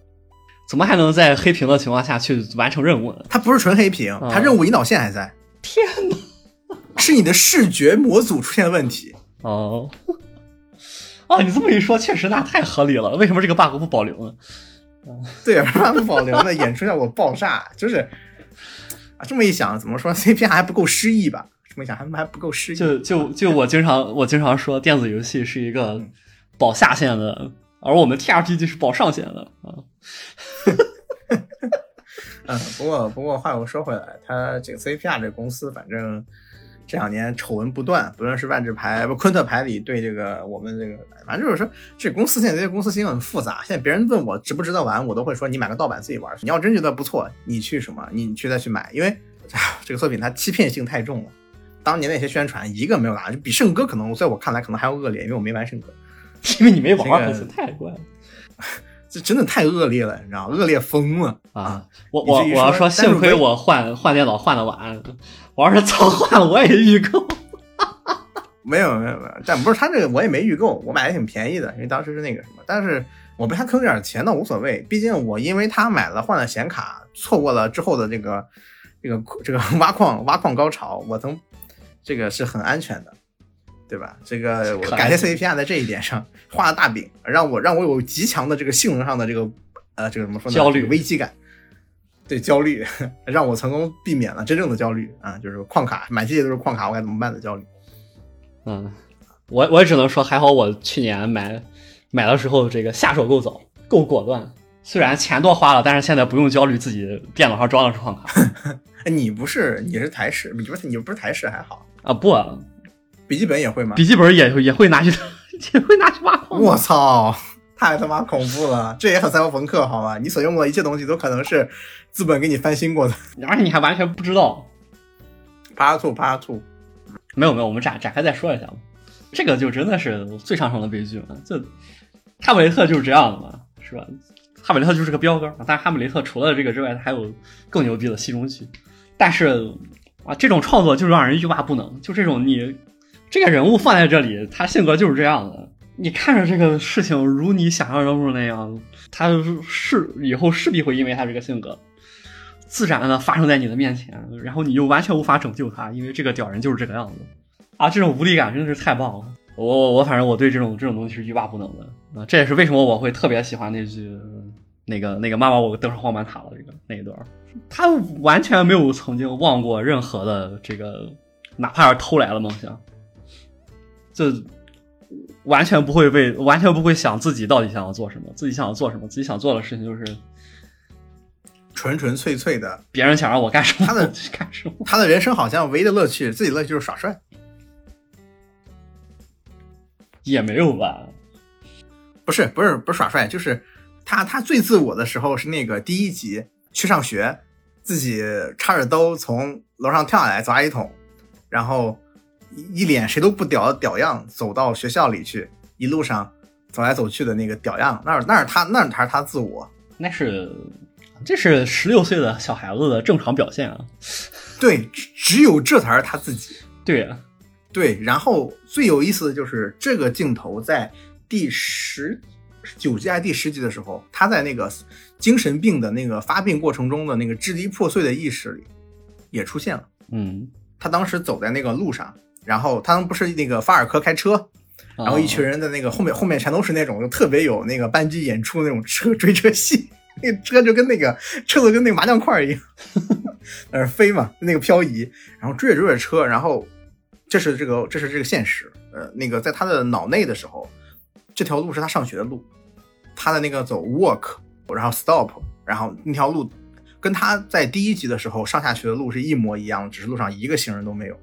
Speaker 2: 怎么还能在黑屏的情况下去完成任务呢？
Speaker 1: 它不是纯黑屏，它任务引导线还在，
Speaker 2: 天哪！
Speaker 1: 是你的视觉模组出现了问题。
Speaker 2: 哦，哦，你这么一说，确实那太合理了。为什么这个 bug 不保留呢？
Speaker 1: 对，不保留呢？演出效果爆炸，就是啊，这么一想，怎么说 CP 还不够诗意吧？这么一想还还不够诗意。
Speaker 2: 就就就我经常我经常说，电子游戏是一个保下线的，而我们 TRPG 是保上线的啊。
Speaker 1: 嗯，不过不过话又说回来，他这个 CPR 这个公司，反正这两年丑闻不断，不论是万智牌不昆特牌里对这个我们这个，反正就是说这公司现在这些公司性很复杂。现在别人问我值不值得玩，我都会说你买个盗版自己玩。你要真觉得不错，你去什么，你去再去买，因为这个作品它欺骗性太重了。当年那些宣传一个没有打，就比圣歌可能在我看来可能还要恶劣，因为我没玩圣歌。
Speaker 2: 因为你没玩
Speaker 1: 这个
Speaker 2: 儿，太怪了
Speaker 1: 这真的太恶劣了，你知道吗？恶劣疯了
Speaker 2: 啊！我我我要说，幸亏我换换电脑换的晚，我要是早换了，我也预购。
Speaker 1: 没有没有没有，但不是他这个我也没预购，我买的挺便宜的，因为当时是那个什么，但是我被他坑点钱倒无所谓，毕竟我因为他买了换了显卡，错过了之后的这个这个 这个挖矿挖矿高潮，我从这个是很安全的，对吧？这个我感谢
Speaker 2: 安
Speaker 1: CPR 在这一点上画了大饼，让我让我有极强的这个性能上的这个呃这个怎么说呢？
Speaker 2: 焦虑
Speaker 1: 这个危机感。对焦虑，让我成功避免了真正的焦虑啊，就是矿卡满世界都是矿卡，我该怎么办的焦虑。
Speaker 2: 嗯，我我也只能说，还好我去年买买的时候这个下手够早，够果断。虽然钱多花了，但是现在不用焦虑自己电脑上装的是矿卡
Speaker 1: 哎，你不是你是台式，你不是你不是台式还好，
Speaker 2: 啊，不啊，
Speaker 1: 笔记本也会吗？
Speaker 2: 笔记本也也会拿去 也会拿去挖矿。
Speaker 1: 我操，太他妈恐怖了！这也很赛博朋克好吗？你所用过的一切东西都可能是资本给你翻新过的。
Speaker 2: 而且你还完全不知道。
Speaker 1: 趴兔趴兔，
Speaker 2: 没有没有，我们展展开再说一下吧。这个就真的是最上乘的悲剧了。就哈姆雷特就是这样的嘛，是吧？哈姆雷特就是个标杆，但是哈姆雷特除了这个之外，他还有更牛逼的戏中剧。但是啊，这种创作就是让人欲罢不能。就这种你这个人物放在这里，他性格就是这样的。你看着这个事情如你想象中那样，他是以后势必会因为他这个性格，自然的发生在你的面前，然后你又完全无法拯救他，因为这个屌人就是这个样子啊！这种无力感真的是太棒了。我我我反正我对这种这种东西是欲罢不能的啊！这也是为什么我会特别喜欢那句那个那个妈妈我登上荒坂塔了这个那一段，他完全没有曾经忘过任何的这个，哪怕是偷来的梦想，就完全不会为完全不会想自己到底想要做什么，自己想要做什么，自己想做的事情就是
Speaker 1: 纯纯粹粹的，
Speaker 2: 别人想让我干什么，
Speaker 1: 他的
Speaker 2: 干什么。
Speaker 1: 他的人生好像唯一的乐趣，自己乐趣就是耍帅。
Speaker 2: 也没有吧？
Speaker 1: 不是不是不是耍帅，就是他他最自我的时候是那个第一集去上学，自己插着兜从楼上跳下来砸一桶，然后一一脸谁都不屌的屌样走到学校里去，一路上走来走去的那个屌样，那是那是他那才是他自我。
Speaker 2: 那是这是十六岁的小孩子的正常表现啊。
Speaker 1: 对，只只有这才是他自己。
Speaker 2: 对啊，
Speaker 1: 对，然后最有意思的就是这个镜头在第十九集还是第十集的时候，他在那个精神病的那个发病过程中的那个支离破碎的意识里也出现了。
Speaker 2: 嗯，
Speaker 1: 他当时走在那个路上，然后他们不是那个法尔科开车，然后一群人在那个后面后面全都是那种就特别有那个班级演出那种车 追车戏，那个车就跟那个车子跟那个麻将块一样，在那儿飞嘛，那个漂移，然后追着追着车，然后这是这个这是这个现实，呃，那个在他的脑内的时候，这条路是他上学的路，他的那个走 walk，然后 stop，然后那条路跟他在第一集的时候上下学的路是一模一样，只是路上一个行人都没有。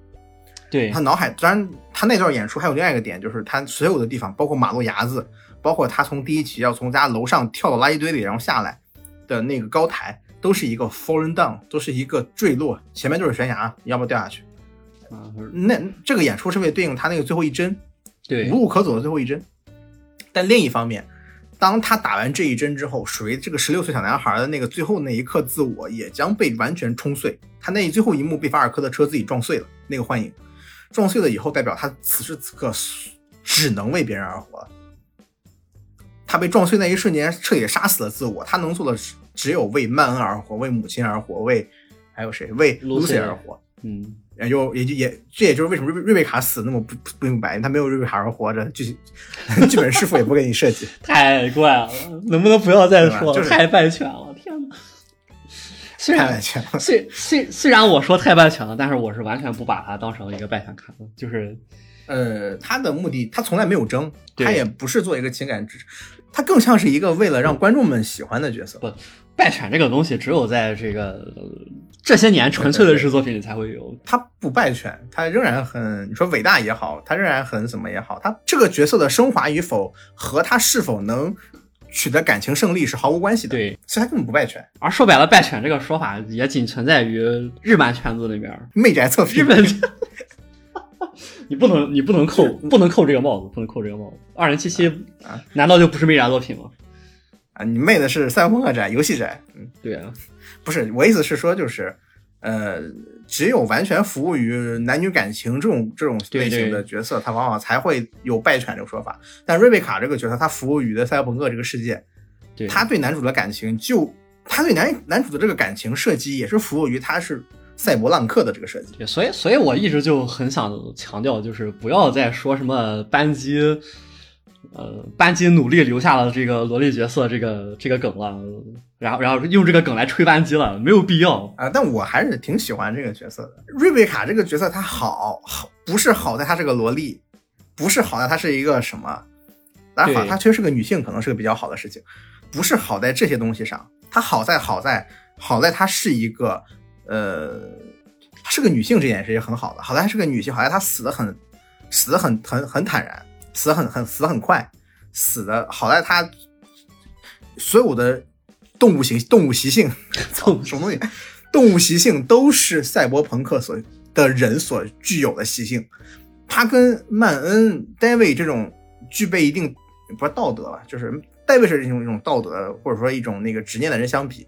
Speaker 2: 对
Speaker 1: 他脑海，当然他那段演出还有另外一个点，就是他所有的地方，包括马路牙子，包括他从第一集要从家楼上跳到垃圾堆里然后下来的那个高台，都是一个 fallen down，都是一个坠落，前面就是悬崖，你要不要掉下去？
Speaker 2: 啊，
Speaker 1: 那这个演出是为了对应他那个最后一针，
Speaker 2: 对
Speaker 1: 无路可走的最后一针。但另一方面，当他打完这一针之后，属于这个十六岁小男孩的那个最后那一刻自我也将被完全冲碎。他那最后一幕被法尔科的车自己撞碎了，那个幻影撞碎了以后，代表他此时此刻只能为别人而活。他被撞碎那一瞬间，彻底杀死了自我。他能做的只只有为曼恩而活，为母亲而活，为还有谁？为
Speaker 2: Lucy
Speaker 1: 而活。
Speaker 2: 嗯，
Speaker 1: 也就也就也这也就是为什么瑞瑞贝卡死那么不不不明白，他没有瑞贝卡而活着，剧剧本师傅也不给你设计。
Speaker 2: 太怪了，能不能不要再说了？
Speaker 1: 就是
Speaker 2: 太败犬了，天哪！
Speaker 1: 太
Speaker 2: 虽然
Speaker 1: 了。
Speaker 2: 虽虽虽然我说太败犬了，但是我是完全不把它当成一个败犬看的，就是
Speaker 1: 呃，他的目的他从来没有争，他也不是做一个情感支持，他更像是一个为了让观众们喜欢的角色。
Speaker 2: 不败犬这个东西，只有在这个呃这些年纯粹的日式作品里才会有。
Speaker 1: 他不败犬，他仍然很你说伟大也好，他仍然很怎么也好，他这个角色的升华与否和他是否能取得感情胜利是毫无关系的。，
Speaker 2: 对，
Speaker 1: 所以他根本不败犬。
Speaker 2: 而说白了，败犬这个说法也仅存在于日漫圈子里面。
Speaker 1: 媚宅测评，
Speaker 2: 日本，你不能你不能扣不能扣这个帽子，不能扣这个帽子。二零七七
Speaker 1: 啊
Speaker 2: 难道就不是媚宅作品吗？
Speaker 1: 啊，你媚的是赛博朋克宅、游戏宅，嗯，
Speaker 2: 对啊，
Speaker 1: 不是，我意思是说，就是，呃，只有完全服务于男女感情这种这种类型的角色，他往往才会有败犬这个说法。但瑞贝卡这个角色，他服务于的赛博朋克这个世界，
Speaker 2: 对，
Speaker 1: 他对男主的感情就，他对男男主的这个感情设计也是服务于他是赛博浪客的这个设计。
Speaker 2: 对，所以所以我一直就很想强调，就是不要再说什么班机，呃，班机努力留下了这个萝莉角色这个这个梗了，然后然后用这个梗来吹班机了，没有必要。
Speaker 1: 啊、但我还是挺喜欢这个角色的。瑞贝卡这个角色，她好好不是好在她是个萝莉，不是好在她是一个什么，当然好，她确实是个女性，可能是个比较好的事情，不是好在这些东西上，她好在好在好在她是一个呃，是个女性这点是也很好的，好在她是个女性，好在她死的很死的很很很坦然，死很很死很快，死的好在他所有的动物形动物习性，操 什么东西？动物习性都是赛博朋克所的人所具有的习性。他跟曼恩、戴维这种具备一定不是道德吧，就是戴维是一种一种道德或者说一种那个执念的人相比，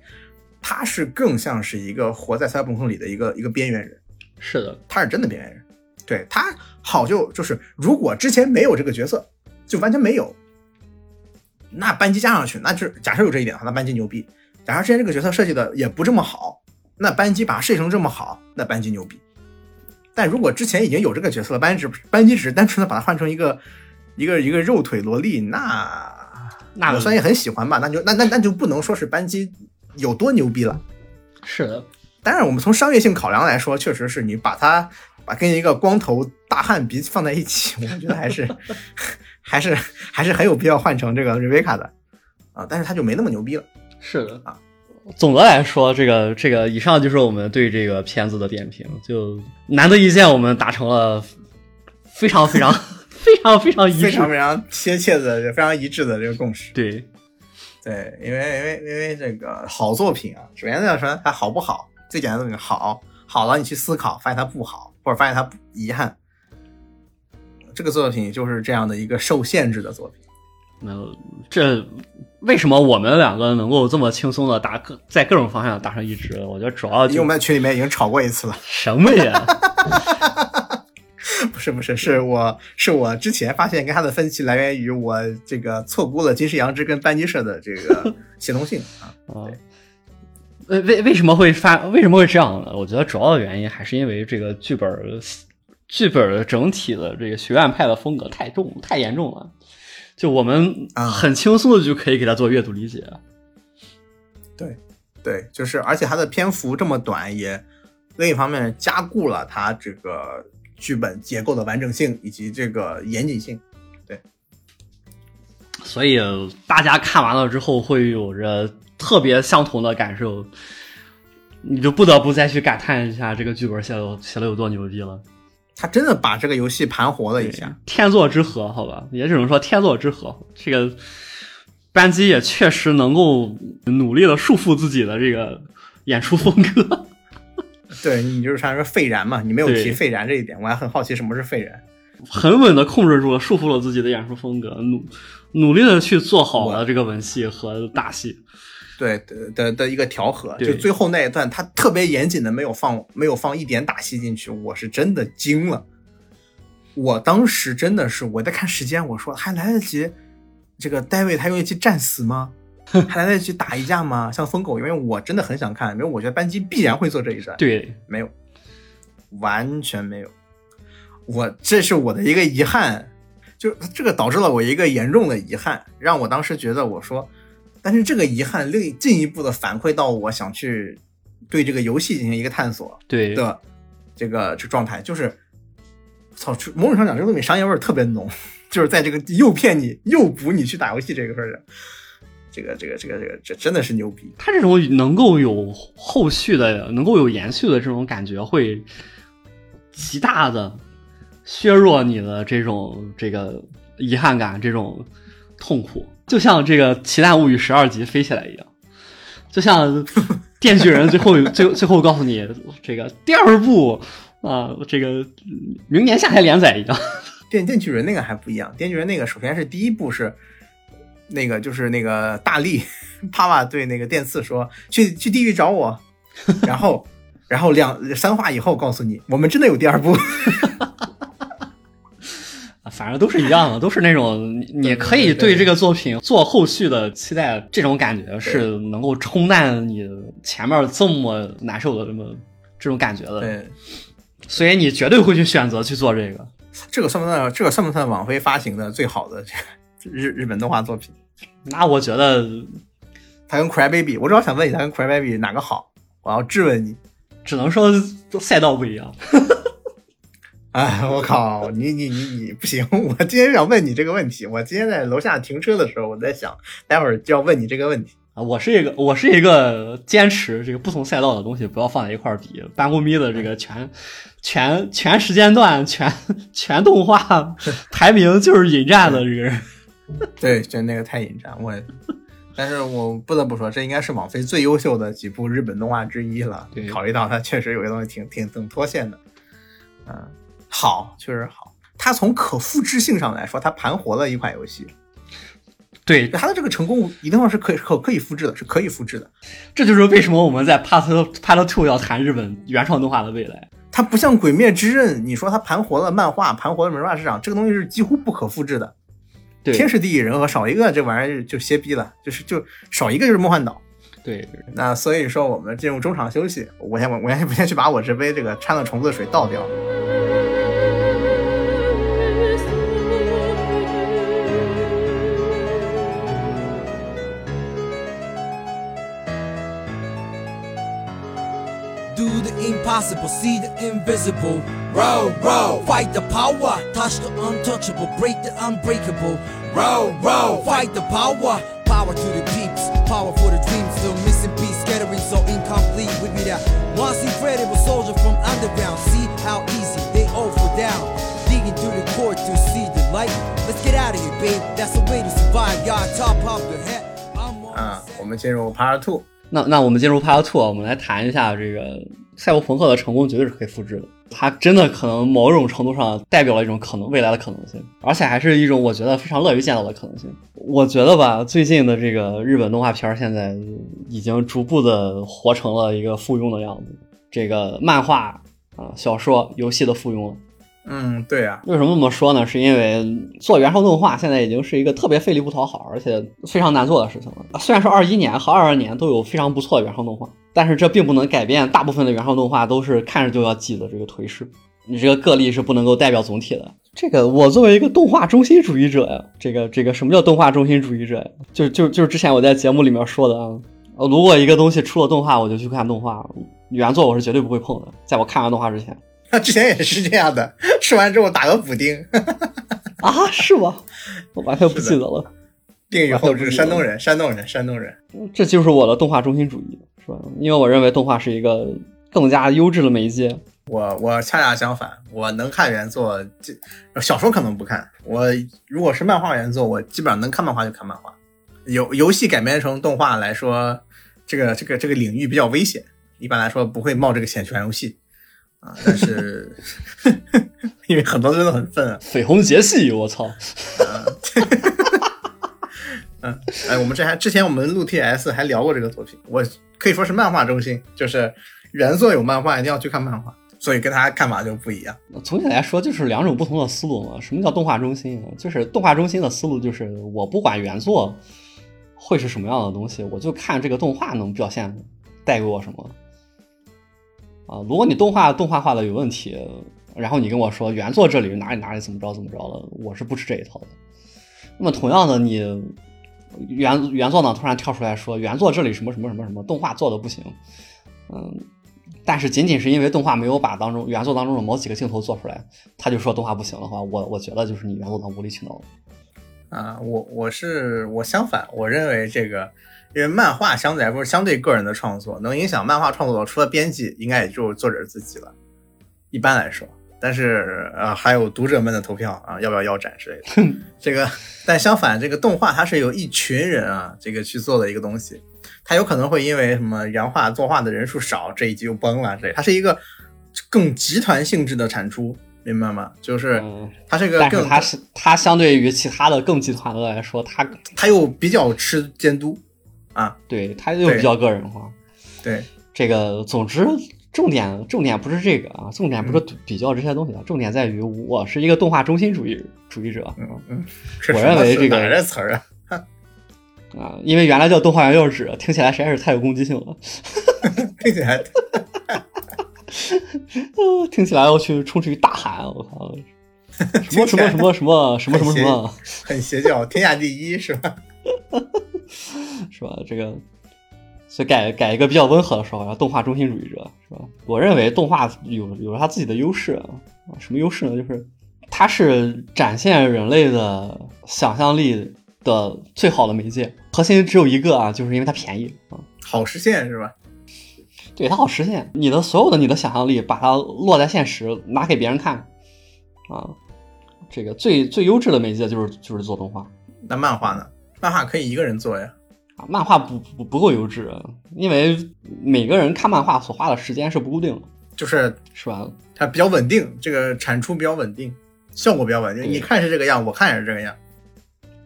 Speaker 1: 他是更像是一个活在赛博朋克里的一个一个边缘人。
Speaker 2: 是的，
Speaker 1: 他是真的边缘人。对他好就就是，如果之前没有这个角色，就完全没有，那班机加上去，那就是假设有这一点的话，那班机牛逼。假设之前这个角色设计的也不这么好，那班机把它设计成这么好，那班机牛逼。但如果之前已经有这个角色了，班机只班机只是单纯的把它换成一个一个一个肉腿萝莉，那
Speaker 2: 那
Speaker 1: 我虽然也很喜欢吧，那就那那那就不能说是班机有多牛逼了。
Speaker 2: 是的，
Speaker 1: 当然，我们从商业性考量来说，确实是你把它把跟一个光头大汉比放在一起，我觉得还是还是还是很有必要换成这个瑞贝卡的啊，但是他就没那么牛逼了。
Speaker 2: 是的
Speaker 1: 啊。
Speaker 2: 总的来说，这个这个以上就是我们对这个片子的点评。就难得一见，我们达成了非常非常 非常非常一致。
Speaker 1: 非常非常贴切的、非常一致的这个共识。
Speaker 2: 对，
Speaker 1: 对，因为因为因为这个好作品啊，首先要说它好不好，最简单的东西好，好了你去思考，发现它不好，或者发现它不遗憾。这个作品就是这样的一个受限制的作品。
Speaker 2: 那这为什么我们两个能够这么轻松的达各在各种方向达成一致？我觉得主要就
Speaker 1: 因为我们在群里面已经吵过一次了。
Speaker 2: 什么呀？
Speaker 1: 不是不是，是我是我之前发现跟他的分歧来源于我这个错估了金世阳之跟班机社的这个协同性啊。
Speaker 2: 啊，为为为什么会发为什么会这样呢？我觉得主要的原因还是因为这个剧本剧本的整体的这个学院派的风格太重太严重了，就我们
Speaker 1: 啊
Speaker 2: 很轻松的就可以给他做阅读理解。
Speaker 1: 对对，就是而且它的篇幅这么短，也另一方面加固了它这个剧本结构的完整性以及这个严谨性。
Speaker 2: 对所以大家看完了之后会有着特别相同的感受，你就不得不再去感叹一下这个剧本写的写的有多牛逼了。
Speaker 1: 他真的把这个游戏盘活了一下，
Speaker 2: 天作之合，好吧，也只能说天作之合。这个班机也确实能够努力的束缚自己的这个演出风格。
Speaker 1: 对你就是传说废燃嘛，你没有提
Speaker 2: 对
Speaker 1: 废燃这一点，我还很好奇什么是废燃。
Speaker 2: 很稳的控制住了，束缚了自己的演出风格，努努力的去做好了这个文戏和大戏。
Speaker 1: 对的的的一个调和，就最后那一段，他特别严谨的没有放没有放一点打戏进去，我是真的惊了。我当时真的是我在看时间，我说还来得及，这个戴维他用一起战死吗？还来得及打一架吗？像疯狗，因为我真的很想看，因为我觉得班机必然会做这一战，
Speaker 2: 对，
Speaker 1: 没有，完全没有。我这是我的一个遗憾，就这个导致了我一个严重的遗憾，让我当时觉得我说，但是这个遗憾另进一步的反馈到我想去对这个游戏进行一个探索
Speaker 2: 对
Speaker 1: 的这个这状态，就是操，某种上讲，这个东西商业味儿特别浓，就是在这个诱骗你、诱捕你去打游戏这个事儿上，这个这个这个这个这真的是牛逼。
Speaker 2: 它这种能够有后续的、能够有延续的这种感觉，会极大的削弱你的这种这个遗憾感、这种痛苦，就像这个《奇蛋物语》十二集飞起来一样，就像电锯人最后 最最后告诉你这个第二部啊、这个明年夏天连载一样。
Speaker 1: 电电锯人那个还不一样，电锯人那个首先是第一部是那个就是那个大力帕瓦对那个电刺说去去地狱找我，然后然后两三话以后告诉你我们真的有第二部，
Speaker 2: 啊反正都是一样的，都是那种你你可以对这个作品做后续的期待，这种感觉是能够冲淡你前面这么难受的这么这种感觉的，
Speaker 1: 对，
Speaker 2: 所以你绝对会去选择去做这个。
Speaker 1: 这个算不算这个算不算网飞发行的最好的这个日日本动画作品？
Speaker 2: 那我觉得
Speaker 1: 它跟 Cry Baby，我主要想问你，它跟 Cry Baby 哪个好？我要质问你。
Speaker 2: 只能说赛道不一样。
Speaker 1: 哎，我靠，你你你你不行！我今天想问你这个问题。我今天在楼下停车的时候，我在想，待会儿就要问你这个问题。
Speaker 2: 啊，我是一个我是一个坚持这个不同赛道的东西不要放在一块儿比，班固咪的这个全全全时间段全全动画 排名就是引战的这个人。
Speaker 1: 对，就那个太引战，我，但是我不得不说，这应该是网飞最优秀的几部日本动画之一了
Speaker 2: 对。
Speaker 1: 考虑到它确实有些东西挺挺挺脱线的，嗯，好，确实好。它从可复制性上来说，它盘活了一款游戏，
Speaker 2: 对，
Speaker 1: 它的这个成功一定是可以可可以复制的，是可以复制的。
Speaker 2: 这就是为什么我们在 Part Part Two 要谈日本原创动画的未来。
Speaker 1: 它不像《鬼灭之刃》，你说它盘活了漫画，盘活了漫画市场，这个东西是几乎不可复制的。
Speaker 2: 对，
Speaker 1: 天时地利人和，少一个这玩意儿就歇逼了，就是就少一个就是梦幻岛。
Speaker 2: 对，
Speaker 1: 那所以说，我们进入中场休息。我先我我先我先去把我这杯这个掺了虫子的水倒掉。
Speaker 4: impossible, see the invisible. Row, row, fight the power, touch the untouchable, break the unbreakable. Row, row, fight the power, power to the peeps, power for the dreams. Still missing piece, scattering so incomplete. With me that once incredible soldier from underground. See how easy they all fall down. Digging through the court to see the light. Let's get out of here, babe. That's the way to survive. Got top of the head. I'm on
Speaker 1: 啊
Speaker 4: the，
Speaker 1: 我们进入 Part Two。
Speaker 2: 那那我们进入 Part Two，我们来谈一下这个 赛博朋克的成功，绝对是可以复制的。它真的可能某种程度上代表了一种可能未来的可能性，而且还是一种我觉得非常乐于见到的可能性。我觉得吧，最近的这个日本动画片儿现在已经逐步的活成了一个附庸的样子，这个漫画啊、小说、游戏的附庸了。
Speaker 1: 嗯，对啊，
Speaker 2: 为什么这么说呢？是因为做原创动画现在已经是一个特别费力不讨好，而且非常难做的事情了。虽然说二一年和二二年都有非常不错的原创动画，但是这并不能改变大部分的原创动画都是看着就要记的这个颓势。你这个个例是不能够代表总体的。这个我作为一个动画中心主义者呀，这个这个什么叫动画中心主义者呀？就就就是之前我在节目里面说的啊，呃如果一个东西出了动画，我就去看动画，原作我是绝对不会碰的，在我看完动画之前。
Speaker 1: 那 之前也是这样的，吃完之后打个补丁，
Speaker 2: 啊，是吗？我完全不记得了。
Speaker 1: 定语后是山东人，山东人，山东人。
Speaker 2: 这就是我的动画中心主义，因为我认为动画是一个更加优质的媒介。
Speaker 1: 我我恰恰相反，我能看原作，这小说可能不看。我如果是漫画原作，我基本上能看漫画就看漫画。游游戏改编成动画来说，这个这个这个领域比较危险，一般来说不会冒这个险去玩游戏啊。但是 因为很多真的很愤啊，
Speaker 2: 绯红杰系，我操！
Speaker 1: 嗯，哎，我们这还之前我们录 TS 还聊过这个作品，我可以说是漫画中心，就是原作有漫画一定要去看漫画，所以跟他看法就不一样。
Speaker 2: 总体来说，就是两种不同的思路嘛。什么叫动画中心？就是动画中心的思路，就是我不管原作会是什么样的东西，我就看这个动画能表现带给我什么。啊，如果你动画动画化的有问题，然后你跟我说原作这里哪里哪里怎么着怎么着了，我是不吃这一套的。那么同样的，你原原作呢突然跳出来说原作这里什么什么什么什么动画做的不行，嗯，但是仅仅是因为动画没有把当中原作当中的某几个镜头做出来，他就说动画不行的话，我我觉得就是你原作党无理取闹。
Speaker 1: 啊，我我是我相反，我认为这个，因为漫画相对来说相对个人的创作，能影响漫画创作的，除了编辑，应该也就是作者自己了。一般来说，但是呃，还有读者们的投票啊，要不要腰斩之类的。这个，但相反，这个动画它是由一群人啊，这个去做的一个东西，它有可能会因为什么原画作画的人数少，这一集就崩了之类，它是一个更集团性质的产出，明白吗？就是
Speaker 2: 嗯，
Speaker 1: 它是一个更
Speaker 2: 它是它相对于其他的更集团的来说，它
Speaker 1: 它又比较吃监督啊，
Speaker 2: 对它又比较个人化。
Speaker 1: 对。
Speaker 2: 这个总之重点重点不是这个啊，重点不是比较这些东西啊，重点在于我是一个动画中心主义主义者。
Speaker 1: 嗯嗯，
Speaker 2: 我认为这个
Speaker 1: 哪来的词儿啊？
Speaker 2: 啊，因为原来叫动画原幼稚，听起来实在是太有攻击性了。
Speaker 1: 听起来
Speaker 2: 呃 听起来要去冲出去大喊，我靠！什么什么什么什么什么什么什么，
Speaker 1: 很邪教，天下第一是吧？
Speaker 2: 是吧？这个，所以改改一个比较温和的说法，叫动画中心主义者，是吧？我认为动画有有它自己的优势啊，什么优势呢？就是它是展现人类的想象力的最好的媒介，核心只有一个啊，就是因为它便宜啊。
Speaker 1: 好实现是吧？
Speaker 2: 对，它好实现你的所有的你的想象力，把它落在现实，拿给别人看，啊，这个最最优质的媒介就是就是做动画
Speaker 1: 那漫画呢？漫画可以一个人做呀。
Speaker 2: 啊，漫画不不不够优质，因为每个人看漫画所花的时间是不固定的，
Speaker 1: 就是
Speaker 2: 是吧？
Speaker 1: 它比较稳定，这个产出比较稳定，效果比较稳定。你看是这个样，我看也是这个样。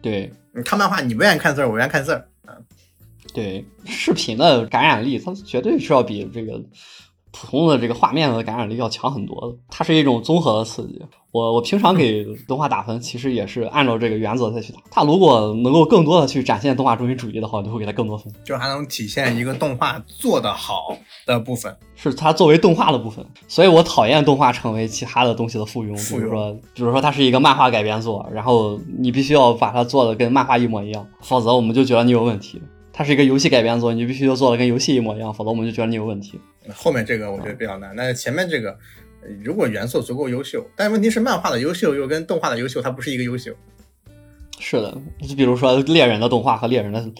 Speaker 2: 对
Speaker 1: 你看漫画，你不愿意看字儿，我愿意看字儿。
Speaker 2: 对，视频的感染力，它绝对是要比这个普通的这个画面的感染力要强很多的。它是一种综合的刺激。我我平常给动画打分，其实也是按照这个原则再去打。它如果能够更多的去展现动画中心主义的话，我就会给它更多分。
Speaker 1: 就还能体现一个动画做得好的部分。
Speaker 2: 是它作为动画的部分，所以我讨厌动画成为其他的东西的附庸。比如说，比如说它是一个漫画改编作，然后你必须要把它做的跟漫画一模一样，否则我们就觉得你有问题。它是一个游戏改编作，你必须要做的跟游戏一模一样，否则我们就觉得你有问题。
Speaker 1: 后面这个我觉得比较难，但是前面这个，呃如果元素足够优秀，但问题是漫画的优秀又跟动画的优秀它不是一个优秀。
Speaker 2: 是的，就比如说猎人的动画和猎人的，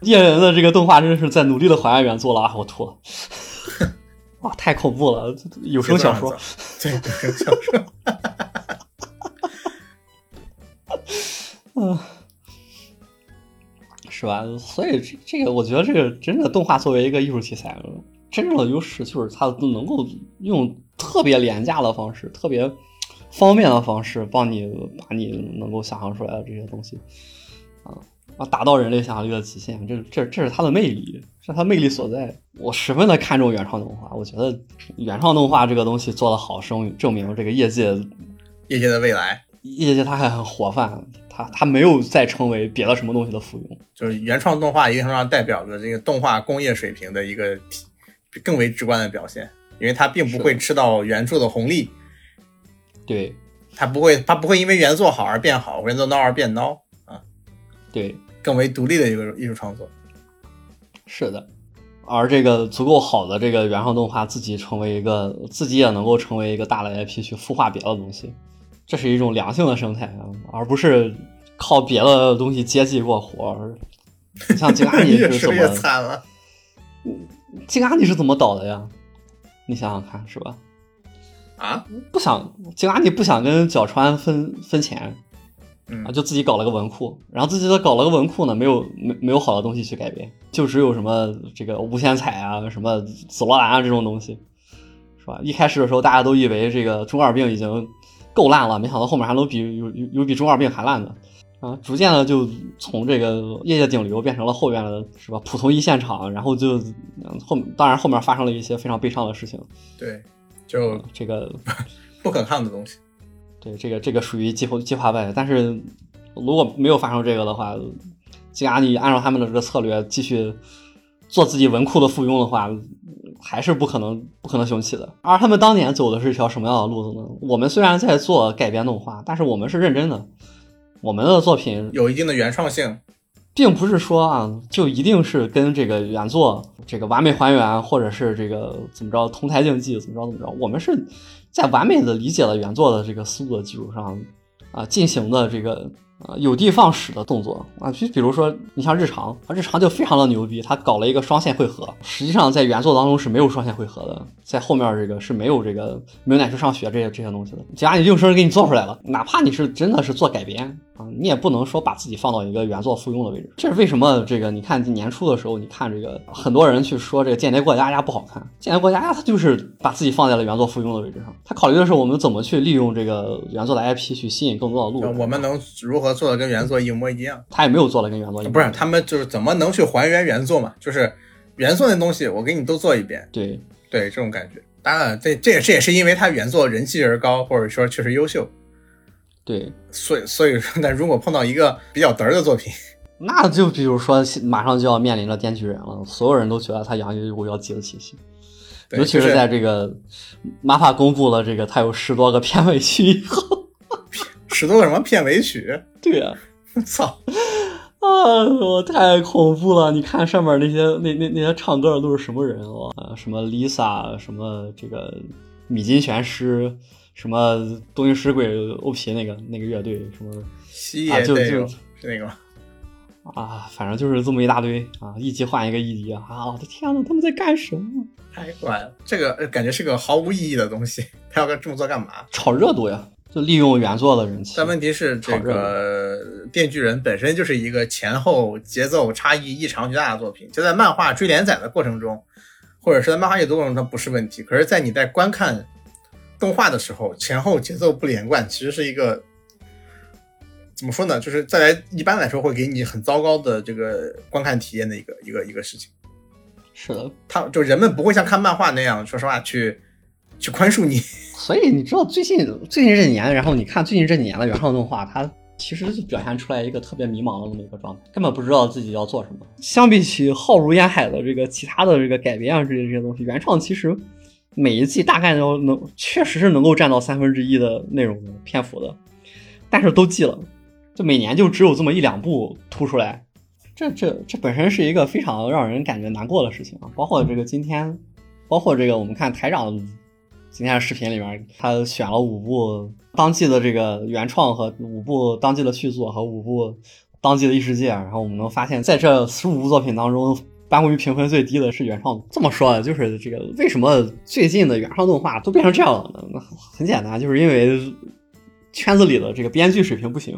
Speaker 2: 猎人的这个动画真是在努力的还原原作了啊！我吐了，哇，太恐怖了！有声小说，
Speaker 1: 对，有声小说。
Speaker 2: 是吧？所以这这个，我觉得这个真的动画作为一个艺术题材，真正的优势就是它能够用特别廉价的方式、特别方便的方式，帮你把你能够想象出来的这些东西啊啊，达到人类想象力的极限。这这这是它的魅力，是它魅力所在。我十分的看重原创动画，我觉得原创动画这个东西做得好，证证明这个业界
Speaker 1: 业界的未来
Speaker 2: 业界它还很活泛，它它没有再成为别的什么东西的附庸。
Speaker 1: 就是原创动画一定程度上代表着这个动画工业水平的一个更为直观的表现，因为它并不会吃到原著的红利，
Speaker 2: 对。
Speaker 1: 它不会它不会因为原作好而变好，原作孬而变孬啊，
Speaker 2: 对，
Speaker 1: 更为独立的一个艺术创作。
Speaker 2: 是的，而这个足够好的这个原创动画，自己成为一个，自己也能够成为一个大的 IP 去孵化别的东西，这是一种良性的生态啊，而不是靠别的东西接济过活儿。你像吉拉尼是怎么，
Speaker 1: 惨了。
Speaker 2: 金阿尼是怎么倒的呀？你想想看，是吧？
Speaker 1: 啊，
Speaker 2: 不想吉拉尼不想跟角川分分钱
Speaker 1: 嗯
Speaker 2: 啊，就自己搞了个文库，然后自己的搞了个文库呢，没有没没有好的东西去改编，就只有什么这个无限彩啊，什么紫罗兰啊这种东西，是吧？一开始的时候大家都以为这个中二病已经够烂了，没想到后面还能比有有有比中二病还烂的。啊，逐渐的就从这个业界顶流变成了后院的，是吧？普通一线厂，然后就嗯后当然后面发生了一些非常悲伤的事情，
Speaker 1: 对，就
Speaker 2: 这个
Speaker 1: 不可抗的东西。
Speaker 2: 对，这个这个属于计划计划外，但是如果没有发生这个的话，金阿尼按照他们的这个策略继续做自己文库的附庸的话，还是不可能不可能雄起的。而他们当年走的是一条什么样的路子呢？我们虽然在做改编动画，但是我们是认真的，我们的作品
Speaker 1: 有一定的原创性，
Speaker 2: 并不是说啊，就一定是跟这个原作这个完美还原，或者是这个怎么着同台竞技，怎么着怎么着。我们是在完美的理解了原作的这个思路的基础上啊，进行的这个啊有的放矢的动作啊。就比如说，你像日常，啊日常就非常的牛逼，他搞了一个双线汇合，实际上在原作当中是没有双线汇合的，在后面这个是没有这个没有奶去上学这些这些东西的。假如你硬生生给你做出来了，哪怕你是真的是做改编啊，你也不能说把自己放到一个原作附庸的位置。这是为什么？这个你看年初的时候，你看这个很多人去说这个《间谍过家家》不好看，《间谍过家家》它就是把自己放在了原作附庸的位置上，他考虑的是我们怎么去利用这个原作的 IP 去吸引更多的路人。
Speaker 1: 我们能如何做的跟原作一模一样？
Speaker 2: 他也没有做的跟原作一模一样
Speaker 1: 不是，他们就是怎么能去还原原作嘛？就是原作那东西，我给你都做一遍，
Speaker 2: 对
Speaker 1: 对这种感觉。当然，这这也这也是因为他原作人气而高，或者说确实优秀，
Speaker 2: 对，
Speaker 1: 所以所以说，那如果碰到一个比较嘚儿的作品，
Speaker 2: 那就比如说马上就要面临着《电锯人》了，所有人都觉得他养育我要记得清晰。
Speaker 1: 对
Speaker 2: 尤其
Speaker 1: 是
Speaker 2: 在这个马法公布了这个他有十多个片尾曲以后，
Speaker 1: 十多个什么片尾曲，
Speaker 2: 对呀、
Speaker 1: 操！
Speaker 2: 啊，我太恐怖了！你看上面那些那那那些唱歌的都是什么人哦？啊，什么 Lisa，什么这个米津玄师，什么东京食鬼 OP 那个那个乐队，什么
Speaker 1: 西
Speaker 2: 啊就就是
Speaker 1: 那个吗？
Speaker 2: 啊，反正就是这么一大堆啊，一集换一个一集啊！我的天呐，他们在干什么？
Speaker 1: 太怪了，这个呃感觉是个毫无意义的东西，他要这么做干嘛？
Speaker 2: 炒热度呀，就利用原作的人气。
Speaker 1: 但问题是，这个《电锯人》本身就是一个前后节奏差异异常巨大的作品，就在漫画追连载的过程中，或者是在漫画阅读过程中，它不是问题。可是，在你在观看动画的时候，前后节奏不连贯，其实是一个怎么说呢？就是再来一般来说会给你很糟糕的这个观看体验的一个一个一个事情。
Speaker 2: 是的，
Speaker 1: 他就人们不会像看漫画那样，说实话去去宽恕你。
Speaker 2: 所以你知道最近最近这几年，然后你看最近这几年的原创动画，它其实就表现出来一个特别迷茫的那么一个状态，根本不知道自己要做什么。相比起浩如烟海的这个其他的这个改编啊这些这些东西，原创其实每一季大概都能确实是能够占到三分之一的内容的篇幅的，但是都记了，就每年就只有这么一两部突出来。这这这本身是一个非常让人感觉难过的事情啊！包括这个今天，包括这个我们看台长今天的视频里面，他选了五部当季的这个原创和五部当季的续作和五部当季的异世界，然后我们能发现，在这十五部作品当中，颁过于评分最低的是原创。这么说，就是这个为什么最近的原创动画都变成这样了呢？那很简单，就是因为圈子里的这个编剧水平不行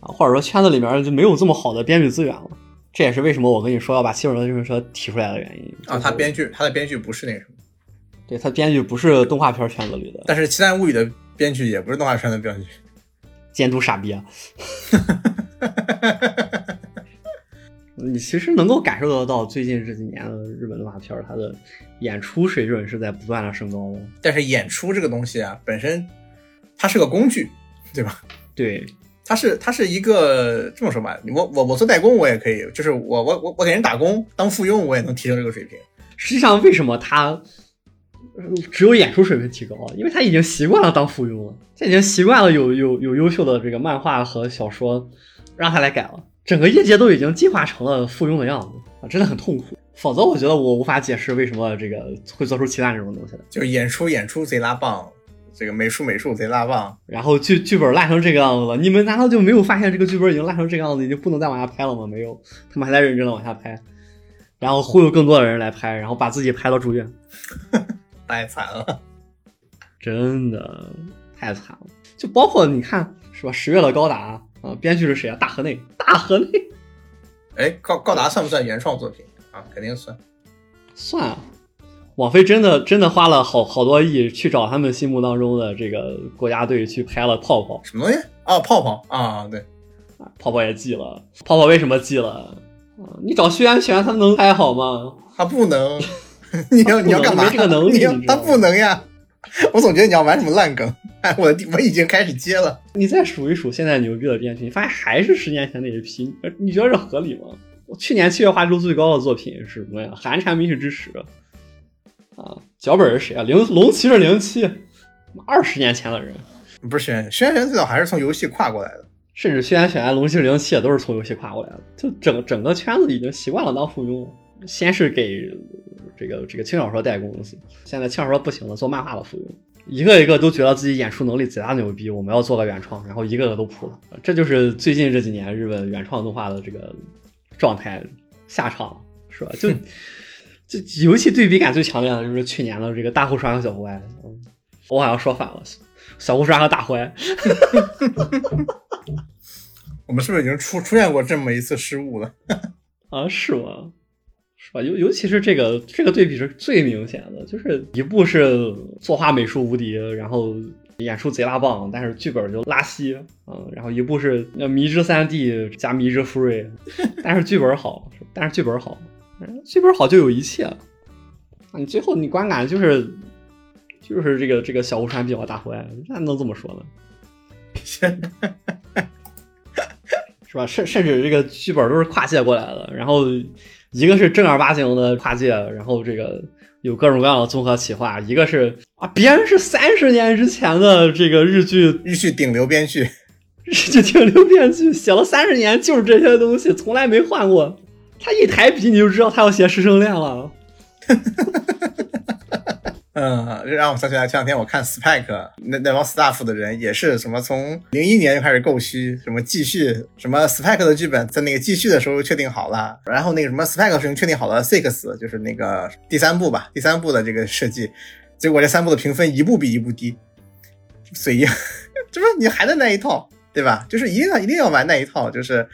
Speaker 2: 啊，或者说圈子里面就没有这么好的编剧资源了。这也是为什么我跟你说要把《七本的自行车》提出来的原因。
Speaker 1: 啊，
Speaker 2: 就是
Speaker 1: 他编剧他的编剧不是那个什么，
Speaker 2: 对他编剧不是动画片圈子里的，
Speaker 1: 但是《奇谭物语》的编剧也不是动画圈的编剧。
Speaker 2: 监督傻逼啊！你其实能够感受得到，最近这几年的日本动画片儿，它的演出水准是在不断的升高的。
Speaker 1: 但是演出这个东西啊，本身它是个工具，对吧？
Speaker 2: 对，
Speaker 1: 它是它是一个这么说吧，我我我做代工我也可以，就是我我我我给人打工当附庸，我也能提升这个水平。
Speaker 2: 实际上为什么他呃只有演出水平提高？因为他已经习惯了当附庸了，他已经习惯了有有有优秀的这个漫画和小说让他来改了，整个业界都已经进化成了附庸的样子啊，真的很痛苦。否则，我觉得我无法解释为什么这个会做出奇蛋这种东西来。
Speaker 1: 就是演出演出贼拉棒，这个美术美术贼拉棒，
Speaker 2: 然后剧剧本烂成这个样子了，你们难道就没有发现这个剧本已经烂成这个样子，已经不能再往下拍了吗？没有，他们还在认真的往下拍，然后忽悠更多的人来拍，然后把自己拍到住院，
Speaker 1: 太惨了。
Speaker 2: 真的太惨了。就包括你看是吧，十月的高达啊，编剧是谁啊？大河内，大河内
Speaker 1: 哎，高高达算不算原创作品啊？肯定算。
Speaker 2: 算啊。网飞真的真的花了好好多亿去找他们心目当中的这个国家队去拍了泡泡，
Speaker 1: 什么东西？啊，泡泡啊，对，
Speaker 2: 泡泡也记了，泡泡为什么记了？啊你找薛安全他能拍好吗？
Speaker 1: 他不能。你要你要干嘛？
Speaker 2: 没这个能力
Speaker 1: 他不能呀。我总觉得你要玩什么烂梗。哎，我的我已经开始接了。
Speaker 2: 你再数一数现在牛逼的编剧，你发现还是十年前那一批，呃你觉得这合理吗？我去年七月画质最高的作品是什么呀？《寒蝉密室之时》啊，脚本是谁啊？零龙骑士零七，二十年前的人，
Speaker 1: 不是轩轩轩最早还是从游戏跨过来的。
Speaker 2: 甚至轩辕雪原龙星零七也都是从游戏跨过来的，就整整个圈子已经习惯了当附庸了。先是给这个这个轻小说代工，现在轻小说不行了，做漫画的附庸，一个一个都觉得自己演出能力贼大牛逼，我们要做个原创，然后一个个都扑了。这就是最近这几年日本原创动画的这个状态下场，是吧？就 就尤其对比感最强烈的就是去年的这个大户刷和小胡歪，嗯，我好像说反了，小胡刷和大户外。
Speaker 1: 我们是不是已经出出现过这么一次失误了？
Speaker 2: 啊，是吗？是吧？尤尤其是这个这个对比是最明显的，就是一部是作画美术无敌，然后演出贼拉棒，但是剧本就拉稀，嗯，然后一部是呃迷之三 D 加迷之 Free，但是剧本好，但是剧本好，嗯剧本好就有一切了，啊，你最后你观感就是就是这个这个小无川比较大户外，那能怎么说呢？是吧？甚甚至这个剧本都是跨界过来的，然后一个是正儿八经的跨界，然后这个有各种各样的综合企划；一个是啊，别人是三十年之前的这个日剧，
Speaker 1: 日剧顶流编剧，
Speaker 2: 日剧顶流编剧，写了三十年就是这些东西，从来没换过。他一抬笔你就知道他要写师生恋了。
Speaker 1: 嗯，让我想起来前两天我看 Spike 那那帮 staff 的人也是什么从零一年就开始构虚，什么继续什么 Spike 的剧本在那个继续的时候确定好了，然后那个什么 Spike 的事情确定好了，Six 就是那个第三部吧，第三部的这个设计，结果这三部的评分一部比一部低，随意 这不你还在那一套对吧？就是一定要一定要玩那一套，就是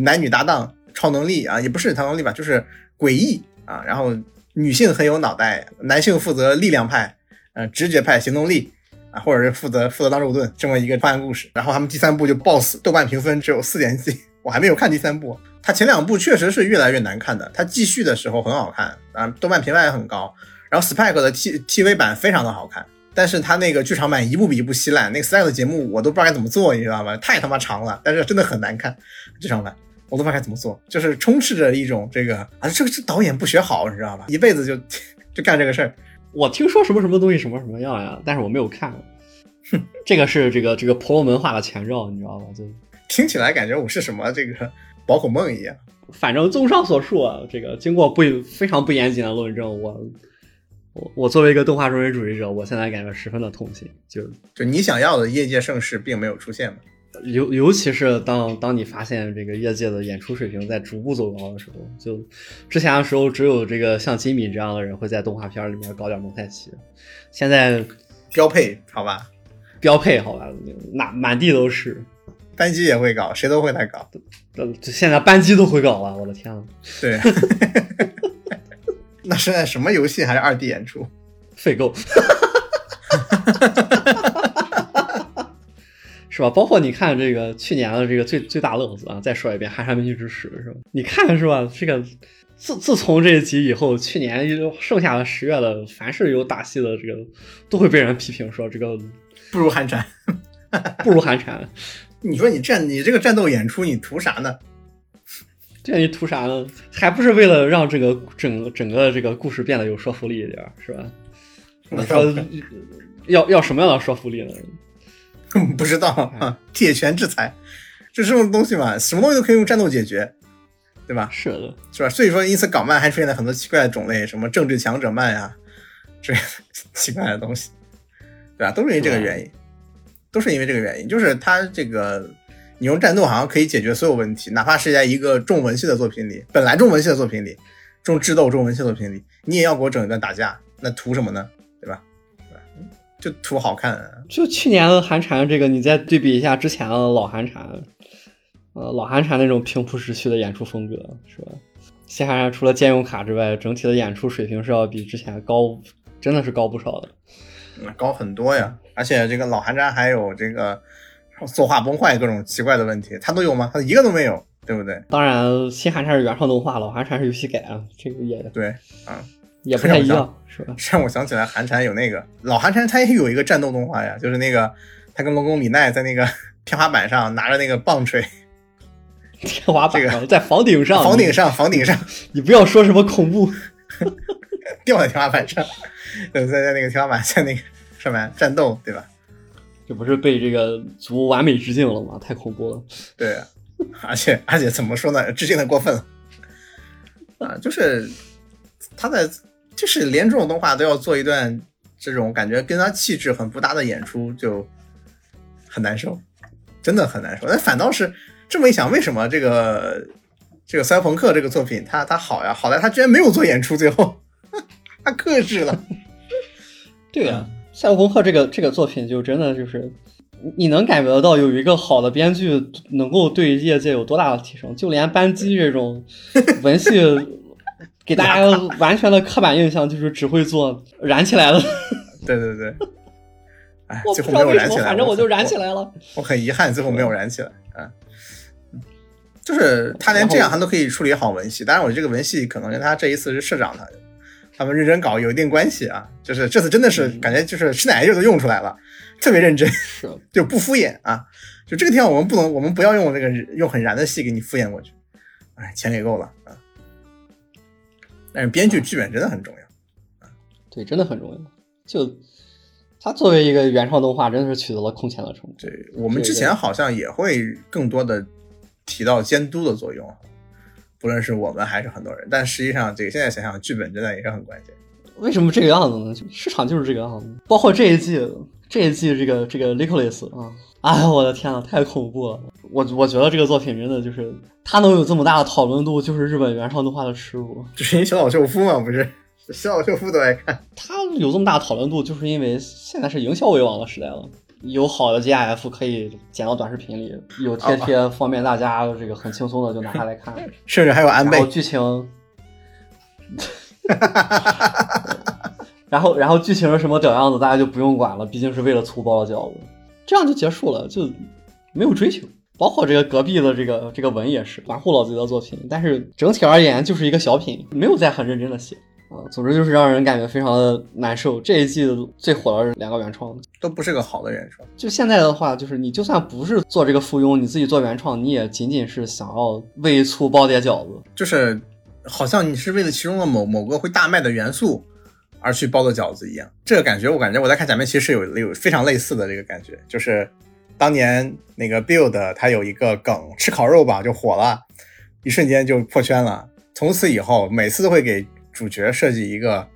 Speaker 1: 男女搭档超能力啊，也不是超能力吧，就是诡异啊，然后。女性很有脑袋，男性负责力量派，呃，直觉派，行动力啊，或者是负责负责当肉盾这么一个破案故事。然后他们第三部就爆死，豆瓣评分只有四点几，我还没有看第三部。它前两部确实是越来越难看的，它继续的时候很好看啊，豆瓣评分也很高。然后 Spike 的 T TV 版非常的好看，但是它那个剧场版一部比一部稀烂。那个 Spike 的节目我都不知道该怎么做，你知道吗？太他妈长了，但是真的很难看剧场版。我都不知道该怎么做，就是充斥着一种这个啊，这个这导演不学好，你知道吧？一辈子就就干这个事儿。
Speaker 2: 我听说什么什么东西什么什么样呀，但是我没有看。哼这个是这个这个婆罗门化的前兆，你知道吧？就
Speaker 1: 听起来感觉我是什么这个 宝可梦一样。
Speaker 2: 反正综上所述啊，这个经过不非常不严谨的论证，我我我作为一个动画中心主义者，我现在感觉十分的痛心。就
Speaker 1: 就你想要的业界盛世并没有出现嘛。
Speaker 2: 尤尤其是当当你发现这个业界的演出水平在逐步走高的时候，就之前的时候只有这个像金米这样的人会在动画片里面搞点蒙太奇，现在
Speaker 1: 标配好吧，
Speaker 2: 标配好吧，满满地都是，
Speaker 1: 班机也会搞，谁都会来搞，
Speaker 2: 呃，现在班机都会搞了，我的天呐，
Speaker 1: 对，那现在什么游戏还是二 D 演出？
Speaker 2: 废购。是吧？包括你看这个去年的这个最最大乐子啊，再说一遍《寒山美女之时》是吧？你看是吧？这个自自从这一集以后，去年剩下的十月的，凡是有打戏的这个，都会被人批评说这个
Speaker 1: 不如寒蝉，
Speaker 2: 不如寒蝉。
Speaker 1: 你说你战你这个战斗演出，你图啥呢？
Speaker 2: 这你图啥呢？还不是为了让这个整整个这个故事变得有说服力一点，是吧？你说要要什么样的说服力呢？
Speaker 1: 不知道啊，铁拳制裁，这是什么东西嘛？什么东西都可以用战斗解决，对吧？
Speaker 2: 是的，
Speaker 1: 是吧？所以说，因此港漫还出现了很多奇怪的种类，什么政治强者漫呀，这 奇怪的东西，对吧？都是因为这个原因，都是因为这个原因，就是它这个你用战斗好像可以解决所有问题，哪怕是在一个重文系的作品里，本来重文系的作品里，重智斗重文戏作品里，你也要给我整一段打架，那图什么呢？就图好看，
Speaker 2: 就去年的寒蝉这个，你再对比一下之前的老寒蝉，呃，老寒蝉那种平铺直叙的演出风格，是吧？新寒蝉除了兼用卡之外，整体的演出水平是要比之前高，真的是高不少的，
Speaker 1: 高很多呀！而且这个老寒蝉还有这个作画崩坏各种奇怪的问题，它都有吗？它一个都没有，对不对？
Speaker 2: 当然，新寒蝉是原创动画，老寒蝉是游戏改啊，这个也
Speaker 1: 对，啊，
Speaker 2: 也不太一样。是吧？
Speaker 1: 让我想起来，寒蝉有那个老寒蝉，他也有一个战斗动画呀，就是那个他跟龙宫米奈在那个 天花板上拿着那个棒槌，
Speaker 2: 天花板上在房顶上，
Speaker 1: 房顶上，房顶上，
Speaker 2: 你不要说什么恐怖，
Speaker 1: 掉在天花板上，在在那个天花板在那个上面战斗，对吧？
Speaker 2: 这不是被这个足完美致敬了吗？太恐怖了。
Speaker 1: 对，而且而且怎么说呢？致敬的过分了啊！就是他在，就是连这种动画都要做一段这种感觉跟他气质很不搭的演出，就很难受，真的很难受。但反倒是这么一想，为什么这个这个赛博朋克这个作品它它好呀？好在他居然没有做演出，最后他克制了。
Speaker 2: 对呀、赛博朋克这个这个作品就真的就是，你能感觉得到有一个好的编剧能够对业界有多大的提升，就连班机这种文戏给大家完全的刻板印象就是只会做燃起来了，
Speaker 1: 对对对。哎，
Speaker 2: 我不
Speaker 1: 最后没
Speaker 2: 知道为什么，
Speaker 1: 有燃起来，
Speaker 2: 反正我就燃起
Speaker 1: 来。
Speaker 2: 了。
Speaker 1: 我很遗憾，最后没有燃起来。啊，就是他连这样他都可以处理好文戏，当然我这个文戏可能跟他这一次是社长他他们认真搞有一定关系啊。就是这次真的是感觉就是吃奶劲都用出来了，特别认真，就不敷衍啊。就这个地方我们不能，我们不要用这个用很燃的戏给你敷衍过去。哎，钱给够了啊。但是编剧剧本真的很重要。
Speaker 2: 对，真的很重要。就它作为一个原创动画，真的是取得了空前的成功。
Speaker 1: 对我们之前好像也会更多的提到监督的作用，不论是我们还是很多人。但实际上，这个现在想想，剧本真的也是很关键。
Speaker 2: 为什么这个样子呢？市场就是这个样子。包括这一季，这一季这个这个 Licolis 啊，哎呀，我的天呐，太恐怖了！我我觉得这个作品真的就是，它能有这么大的讨论度，就是日本原创动画的耻辱。
Speaker 1: 就是因小岛秀夫嘛，不是？小岛秀夫都爱看。
Speaker 2: 它有这么大的讨论度，就是因为现在是营销为王的时代了。有好的 GIF 可以剪到短视频里，有贴贴方便大家这个很轻松的就拿下来看。
Speaker 1: 甚至还有安倍
Speaker 2: 剧情，然后然后剧情是什么屌样子，大家就不用管了，毕竟是为了粗暴的饺子，这样就结束了，就没有追求。包括这个隔壁的这个这个文也是管护了自己的作品，但是整体而言就是一个小品，没有在很认真的写啊。总之就是让人感觉非常的难受。这一季最火的两个原创，
Speaker 1: 都不是个好的原创。
Speaker 2: 就现在的话，就是你就算不是做这个附庸，你自己做原创，你也仅仅是想要为醋包点饺子。
Speaker 1: 就是好像你是为了其中的某某个会大卖的元素而去包的饺子一样。这个感觉，我感觉我在看假面骑士有有非常类似的这个感觉，就是当年那个 Build 它有一个梗吃烤肉吧就火了，一瞬间就破圈了。从此以后，每次都会给主角设计一个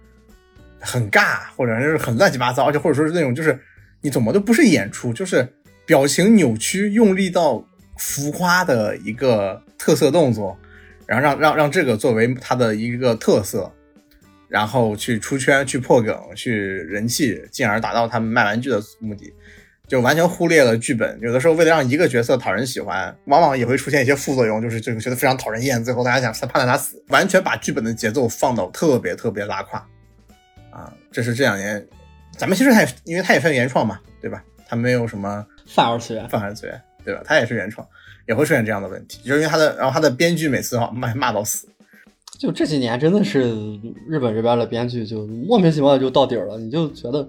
Speaker 1: 很尬或者是很乱七八糟，而且或者说是那种就是你怎么都不是演出，就是表情扭曲、用力到浮夸的一个特色动作。然后让让让这个作为它的一个特色，然后去出圈、去破梗、去人气，进而达到他们卖玩具的目的，就完全忽略了剧本。有的时候为了让一个角色讨人喜欢，往往也会出现一些副作用，就是这个觉得非常讨人厌，最后大家想判断他死，完全把剧本的节奏放到特别特别拉胯啊！这是这两年咱们其实他也因为它也算原创嘛，对吧？它没有什么
Speaker 2: 范二次元，
Speaker 1: 范二次元，对吧？它也是原创，也会出现这样的问题，就是因为它的，然后它的编剧每次啊骂骂到死，
Speaker 2: 就这几年真的是日本这边的编剧就莫名其妙的就到底儿了，你就觉得，呃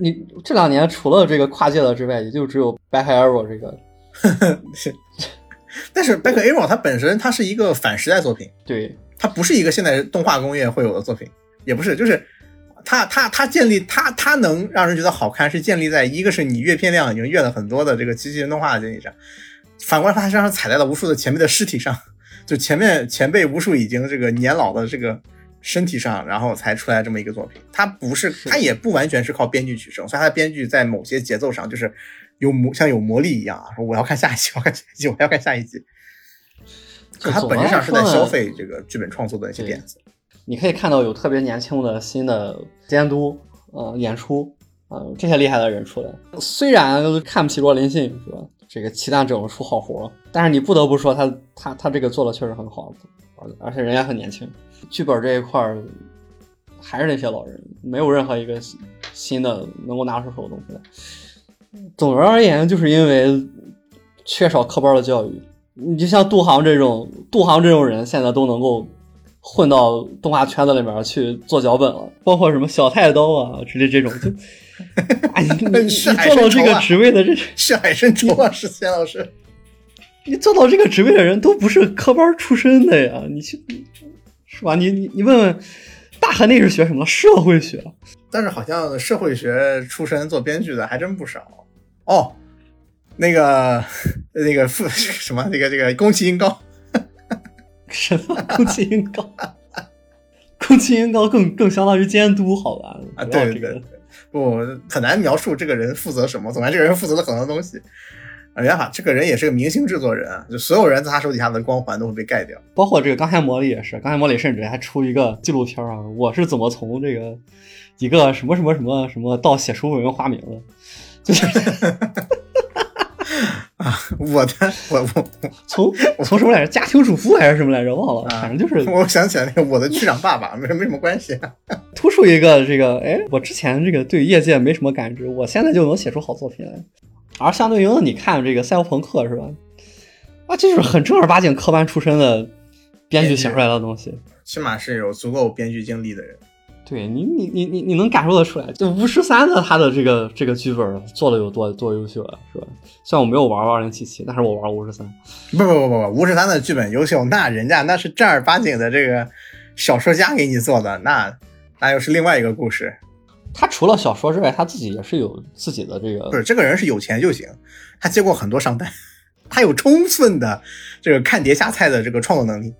Speaker 2: 你这两年除了这个跨界的之外，也就只有 Back Arrow 这个，
Speaker 1: 但是《Back Arrow》它本身它是一个反时代作品，
Speaker 2: 对
Speaker 1: 它不是一个现代动画工业会有的作品，也不是，就是它它它建立它它能让人觉得好看，是建立在一个是你阅片量已经阅了很多的这个机器人动画的基础上，反过来它身上踩在了无数的前辈的尸体上，就前面前辈无数已经这个年老的这个身体上，然后才出来这么一个作品。它不是，它也不完全是靠编剧取胜，所以它的编剧在某些节奏上就是有魔像有魔力一样啊，说我要看下一集，我要看下一集，我要看下一集。
Speaker 2: 就总的
Speaker 1: 本质上是在消费这个剧本创作的一些点子。
Speaker 2: 你可以看到有特别年轻的新的监督，呃，演出，呃，这些厉害的人出来。虽然看不起若林信是吧？这个齐大整出好活，但是你不得不说他他他这个做的确实很好，而而且人也很年轻。剧本这一块儿还是那些老人，没有任何一个新新的能够拿出手的东西来。总而言，就是因为缺少科班的教育。你就像杜航这种杜航这种人，现在都能够混到动画圈子里面去做脚本了，包括什么小太刀啊之类这种，就 哎，你 你做到这个职位的这，
Speaker 1: 是海参仇啊，是钱老师。
Speaker 2: 你做到这个职位的人都不是科班出身的呀，你去是吧？你你你问问大河内是学什么？社会学。
Speaker 1: 但是好像社会学出身做编剧的还真不少。哦，那个那个副 什么那个这个宫崎英高，
Speaker 2: 什么宫崎英高？宫崎英高更更相当于监督，好吧？
Speaker 1: 啊，对对对，不很难描述这个人负责什么，总之这个人负责了很多东西。啊，没办法，这个人也是个明星制作人啊，就所有人在他手底下的光环都会被盖掉。
Speaker 2: 包括这个钢铁魔力也是，钢铁魔力甚至还出一个纪录片啊，我是怎么从这个一个什么什么什么什么到写书文花名的，就是啊
Speaker 1: 我的，我我
Speaker 2: 从从什么来着，家庭主妇还是什么来着，忘了，
Speaker 1: 啊
Speaker 2: 反正就是
Speaker 1: 我想起来那个我的区长爸爸，没没什么关系、啊。
Speaker 2: 突出一个这个，哎，我之前这个对业界没什么感知，我现在就能写出好作品来。而相对应的，你看这个赛博朋克是吧？啊，这就是很正儿八经科班出身的编剧写出来的东西。
Speaker 1: 起码是有足够编剧经历的人。
Speaker 2: 对你，你你你你能感受得出来，就巫师三的他的这个这个剧本做的有多多优秀啊，是吧？虽然我没有玩二零七七，但是我玩巫师三。
Speaker 1: 不不不不不，吴十三的剧本优秀，那人家那是正儿八经的这个小说家给你做的，那那又是另外一个故事。
Speaker 2: 他除了小说之外，他自己也是有自己的这个
Speaker 1: 不是这个人是有钱就行，他接过很多商单，他有充分的这个看碟下菜的这个创作能力。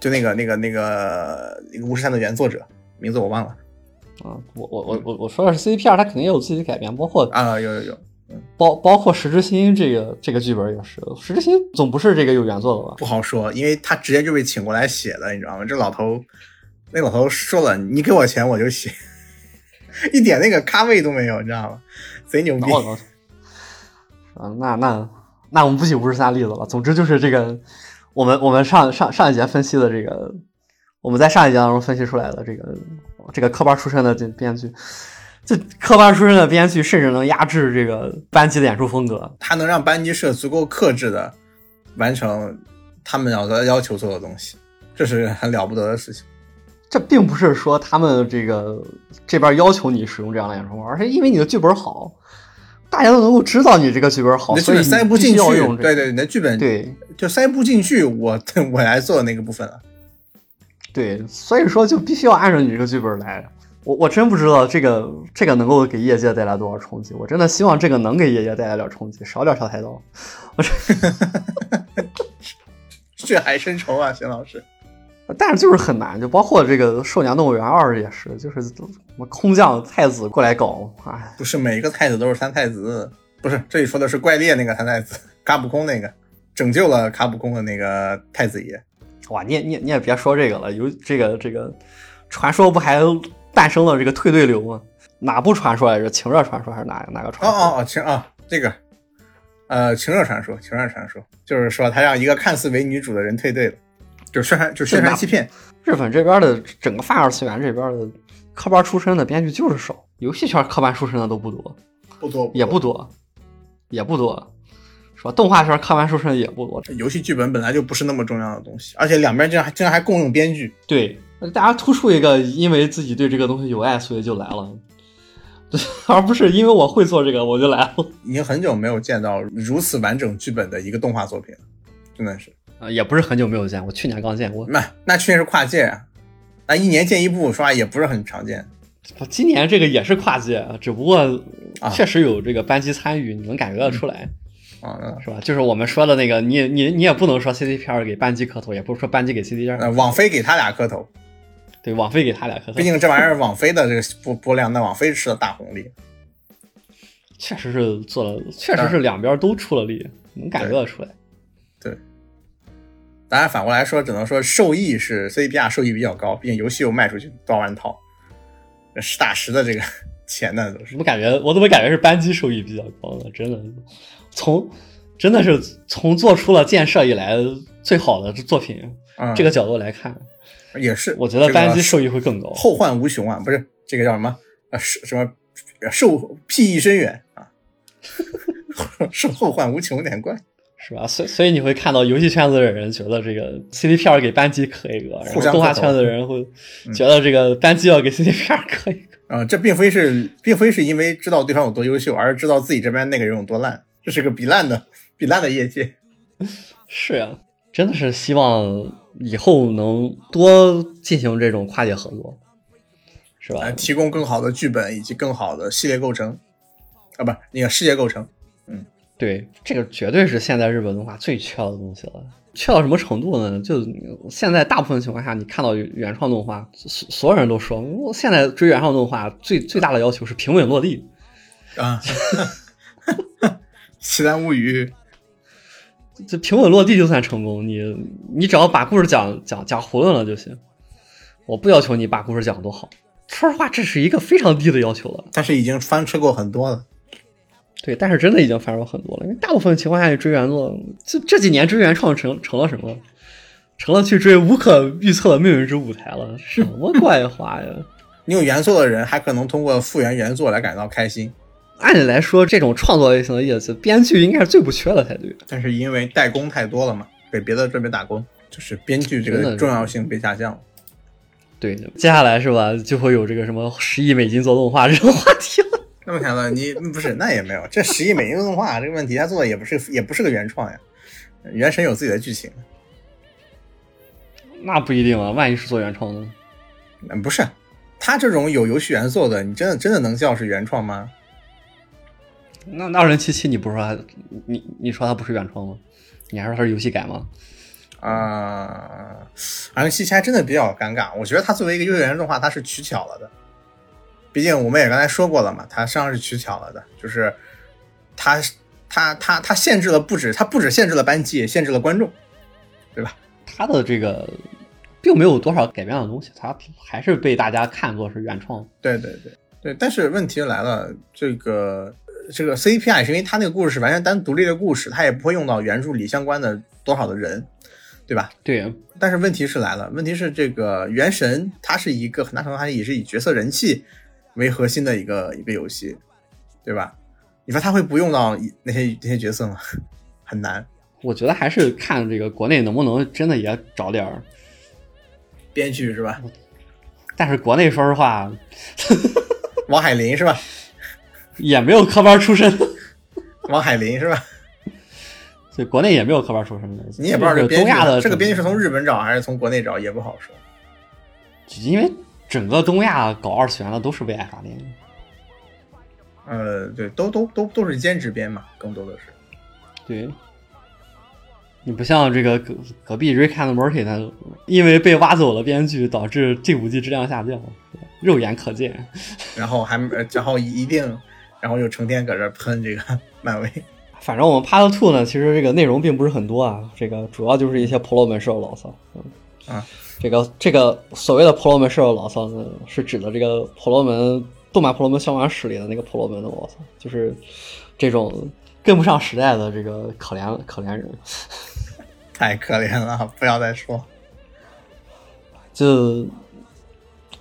Speaker 1: 就那个那个那个那个巫师三的原作者名字我忘了
Speaker 2: 啊，我我我我我说的是 CDPR，他肯定也有自己的改编，包括
Speaker 1: 啊，有有有，
Speaker 2: 包包括石之心这个这个剧本也是，石之心总不是这个有原作的吧？
Speaker 1: 不好说，因为他直接就被请过来写的，你知道吗？这老头，那老头说了，你给我钱我就写，一点那个咖位都没有，你知道吗？贼牛逼
Speaker 2: 啊，那那那我们不举巫师三例子了。总之就是这个，我们我们上上上一节分析的这个，我们在上一节当中分析出来的这个这个科班出身的这编剧，这科班出身的编剧甚至能压制这个班级的演出风格。
Speaker 1: 他能让班级社足够克制的完成他们要要求做的东西，这是很了不得的事情。
Speaker 2: 这并不是说他们这个这边要求你使用这样的演出而是因为你的剧本好，大家都能够知道你这个剧本好，所以
Speaker 1: 塞不进去对对，你的剧本
Speaker 2: 对
Speaker 1: 就塞不进去，我 我来做那个部分了。
Speaker 2: 对，所以说就必须要按照你这个剧本来。我我真不知道这个这个能够给业界带来多少冲击，我真的希望这个能给业界带来点冲击，少点小台刀。
Speaker 1: 血海深仇啊，邢老师。
Speaker 2: 但是就是很难，就包括这个《兽娘动物园二》也是，就是什么空降太子过来搞，哎，
Speaker 1: 不是每一个太子都是三太子，不是这里说的是怪猎那个三太子，卡普空那个拯救了卡普空的那个太子爷。
Speaker 2: 哇，你也你也你也别说这个了，有这个这个传说不还诞生了这个退队流吗？哪部传说来着？情热传说还是哪哪个
Speaker 1: 哦
Speaker 2: 传说？
Speaker 1: 哦哦，情啊，这个呃，情热传说，情热传说，就是说他让一个看似为女主的人退队了，就宣传就宣传欺骗。
Speaker 2: 日本这边的整个泛二次元这边的科班出身的编剧就是少，游戏圈科班出身的都不多，
Speaker 1: 不多
Speaker 2: 也不多，也不多，是吧？动画圈科班出身的也不多。
Speaker 1: 游戏剧本本来就不是那么重要的东西，而且两边竟然还竟然还共用编剧，
Speaker 2: 对，大家突出一个，因为自己对这个东西有爱，所以就来了，而不是因为我会做这个我就来了。
Speaker 1: 已经很久没有见到如此完整剧本的一个动画作品了，真的是。
Speaker 2: 啊，也不是很久没有见，我去年刚见过。
Speaker 1: 那那去年是跨界啊，那一年见一部，说话也不是很常见。
Speaker 2: 今年这个也是跨界，只不过
Speaker 1: 啊
Speaker 2: 确实有这个班级参与，你能感觉得出来，
Speaker 1: 啊，那
Speaker 2: 是吧？就是我们说的那个，你你你也不能说 CDPR 给班级磕头，也不是说班级给 CDPR，、
Speaker 1: 呃，网飞给他俩磕头，
Speaker 2: 对，网飞给他俩磕头
Speaker 1: 毕，竟这玩意儿网飞的这个播播量，那网飞吃了大红利。
Speaker 2: 确实是做了，确实是两边都出了力，能感觉得出来。
Speaker 1: 当然反过来说，只能说受益是 CDPR 受益比较高，毕竟游戏又卖出去多少万套，实打实的这个 钱呢都是
Speaker 2: 怎。么感觉我怎么感觉是扳机收益比较高呢？真的，从真的是从做出了建设以来最好的作品、
Speaker 1: 嗯，
Speaker 2: 这个角度来看，
Speaker 1: 也是，
Speaker 2: 我觉得
Speaker 1: 这个
Speaker 2: 班级收益会更高。
Speaker 1: 后患无穷啊，不是这个叫什么？呃，是什么？受裨益深远啊，受 后患无穷有点怪。
Speaker 2: 是吧？所以所以你会看到游戏圈子的人觉得这个 CDPR 给班级磕一个，然后动画圈子的人会觉得这个班级要给 CDPR 磕一个。
Speaker 1: 啊、这并非是，并非是因为知道对方有多优秀，而是知道自己这边那个人有多烂。这是个比烂的、比烂的业界。
Speaker 2: 是呀、真的是希望以后能多进行这种跨界合作，是吧
Speaker 1: 呃，？提供更好的剧本以及更好的系列构成。啊，不，那个世界构成。
Speaker 2: 对，这个绝对是现在日本动画最缺的东西了。缺到什么程度呢？就现在大部分情况下，你看到原创动画，所所有人都说，我现在追原创动画最最大的要求是平稳落地。
Speaker 1: 啊，奇谭物语，
Speaker 2: 这平稳落地就算成功，你你只要把故事讲讲讲囫囵了就行。我不要求你把故事讲多好，说实话，这是一个非常低的要求了。
Speaker 1: 但是已经翻车过很多了。
Speaker 2: 对，但是真的已经繁荣很多了，因为大部分情况下，去追原作，这这几年追原创成成了什么？成了去追无可预测的命运之舞台了，什么怪话呀？
Speaker 1: 你有原作的人，还可能通过复原原作来感到开心，
Speaker 2: 按理来说，这种创作类型的业绩，编剧应该是最不缺的才对。
Speaker 1: 但是因为代工太多了嘛，给别的这边打工，就是编剧这个重要性被下降了。
Speaker 2: 对，接下来是吧，就会有这个什么十亿美金做动画这种话题了。
Speaker 1: 那么想了，你不是那也没有，这十亿美金的动画这个问题，他做的也不是也不是个原创呀，原神有自己的剧情，
Speaker 2: 那不一定啊，万一是做原创呢？
Speaker 1: 嗯，不是，他这种有游戏元素的，你真的真的能叫是原创吗？
Speaker 2: 那那二零七七，你不是说它你你说它不是原创吗？你还说它是游戏改吗？
Speaker 1: 啊，二零七七还真的比较尴尬，我觉得它作为一个优秀原创动画，它是取巧了的。毕竟我们也刚才说过了嘛，它实际上是取巧了的，就是它它它它限制了不止它不止限制了班级，也限制了观众，对吧？
Speaker 2: 它的这个并没有多少改变的东西，它还是被大家看作是原创。
Speaker 1: 对对对对，但是问题来了，这个这个 CPI 是因为它那个故事是完全单独立的故事，它也不会用到原著里相关的多少的人，对吧？
Speaker 2: 对，
Speaker 1: 但是问题是来了，问题是这个《原神》它是一个很大程度上也是以角色人气为核心的一个一个游戏，对吧？你说他会不用到那些那些角色吗？很难。
Speaker 2: 我觉得还是看这个国内能不能真的也找点儿，
Speaker 1: 编剧是吧？
Speaker 2: 但是国内说实话
Speaker 1: 王海林是吧？
Speaker 2: 也没有科班出身，
Speaker 1: 王海林是吧？
Speaker 2: 所以，国内也没有科班出身的。
Speaker 1: 你也不知道这
Speaker 2: 这个
Speaker 1: 个编剧
Speaker 2: 东亚的
Speaker 1: 这个编剧是从日本找还是从国内找，也不好说。
Speaker 2: 因为整个东亚搞二次元的都是为爱发电。
Speaker 1: 呃，对，都都都都是兼职编嘛，更多的是。
Speaker 2: 对，你不像这个隔隔壁 Rick and Morty，他因为被挖走了编剧，导致这五季质量下降，肉眼可见。
Speaker 1: 然后还呃然后一定，然后又成天搁这喷这个 漫威。
Speaker 2: 反正我们 Part Two 呢，其实这个内容并不是很多啊，这个主要就是一些婆罗门式的牢骚。嗯
Speaker 1: 啊，
Speaker 2: 这个这个所谓的婆罗门式的牢骚呢，是指的这个婆罗门动漫婆罗门消亡史里的那个婆罗门的牢骚，就是这种跟不上时代的这个可怜可怜人。
Speaker 1: 太可怜了，不要再说。
Speaker 2: 就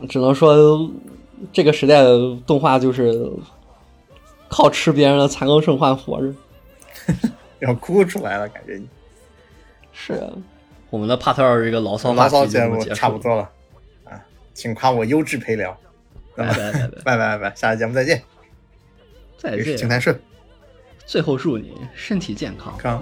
Speaker 2: 只能说这个时代的动画就是靠吃别人的残羹剩饭活着。
Speaker 1: 要哭出来了，感觉你
Speaker 2: 是啊，我们的 Part 二这个牢骚话
Speaker 1: 牢骚节目差不多了啊，请夸我优质陪聊。
Speaker 2: 拜 拜拜拜，
Speaker 1: 拜拜下期节目再见。
Speaker 2: 再
Speaker 1: 也是请
Speaker 2: 见。
Speaker 1: 谈社
Speaker 2: 最后祝你身体健康。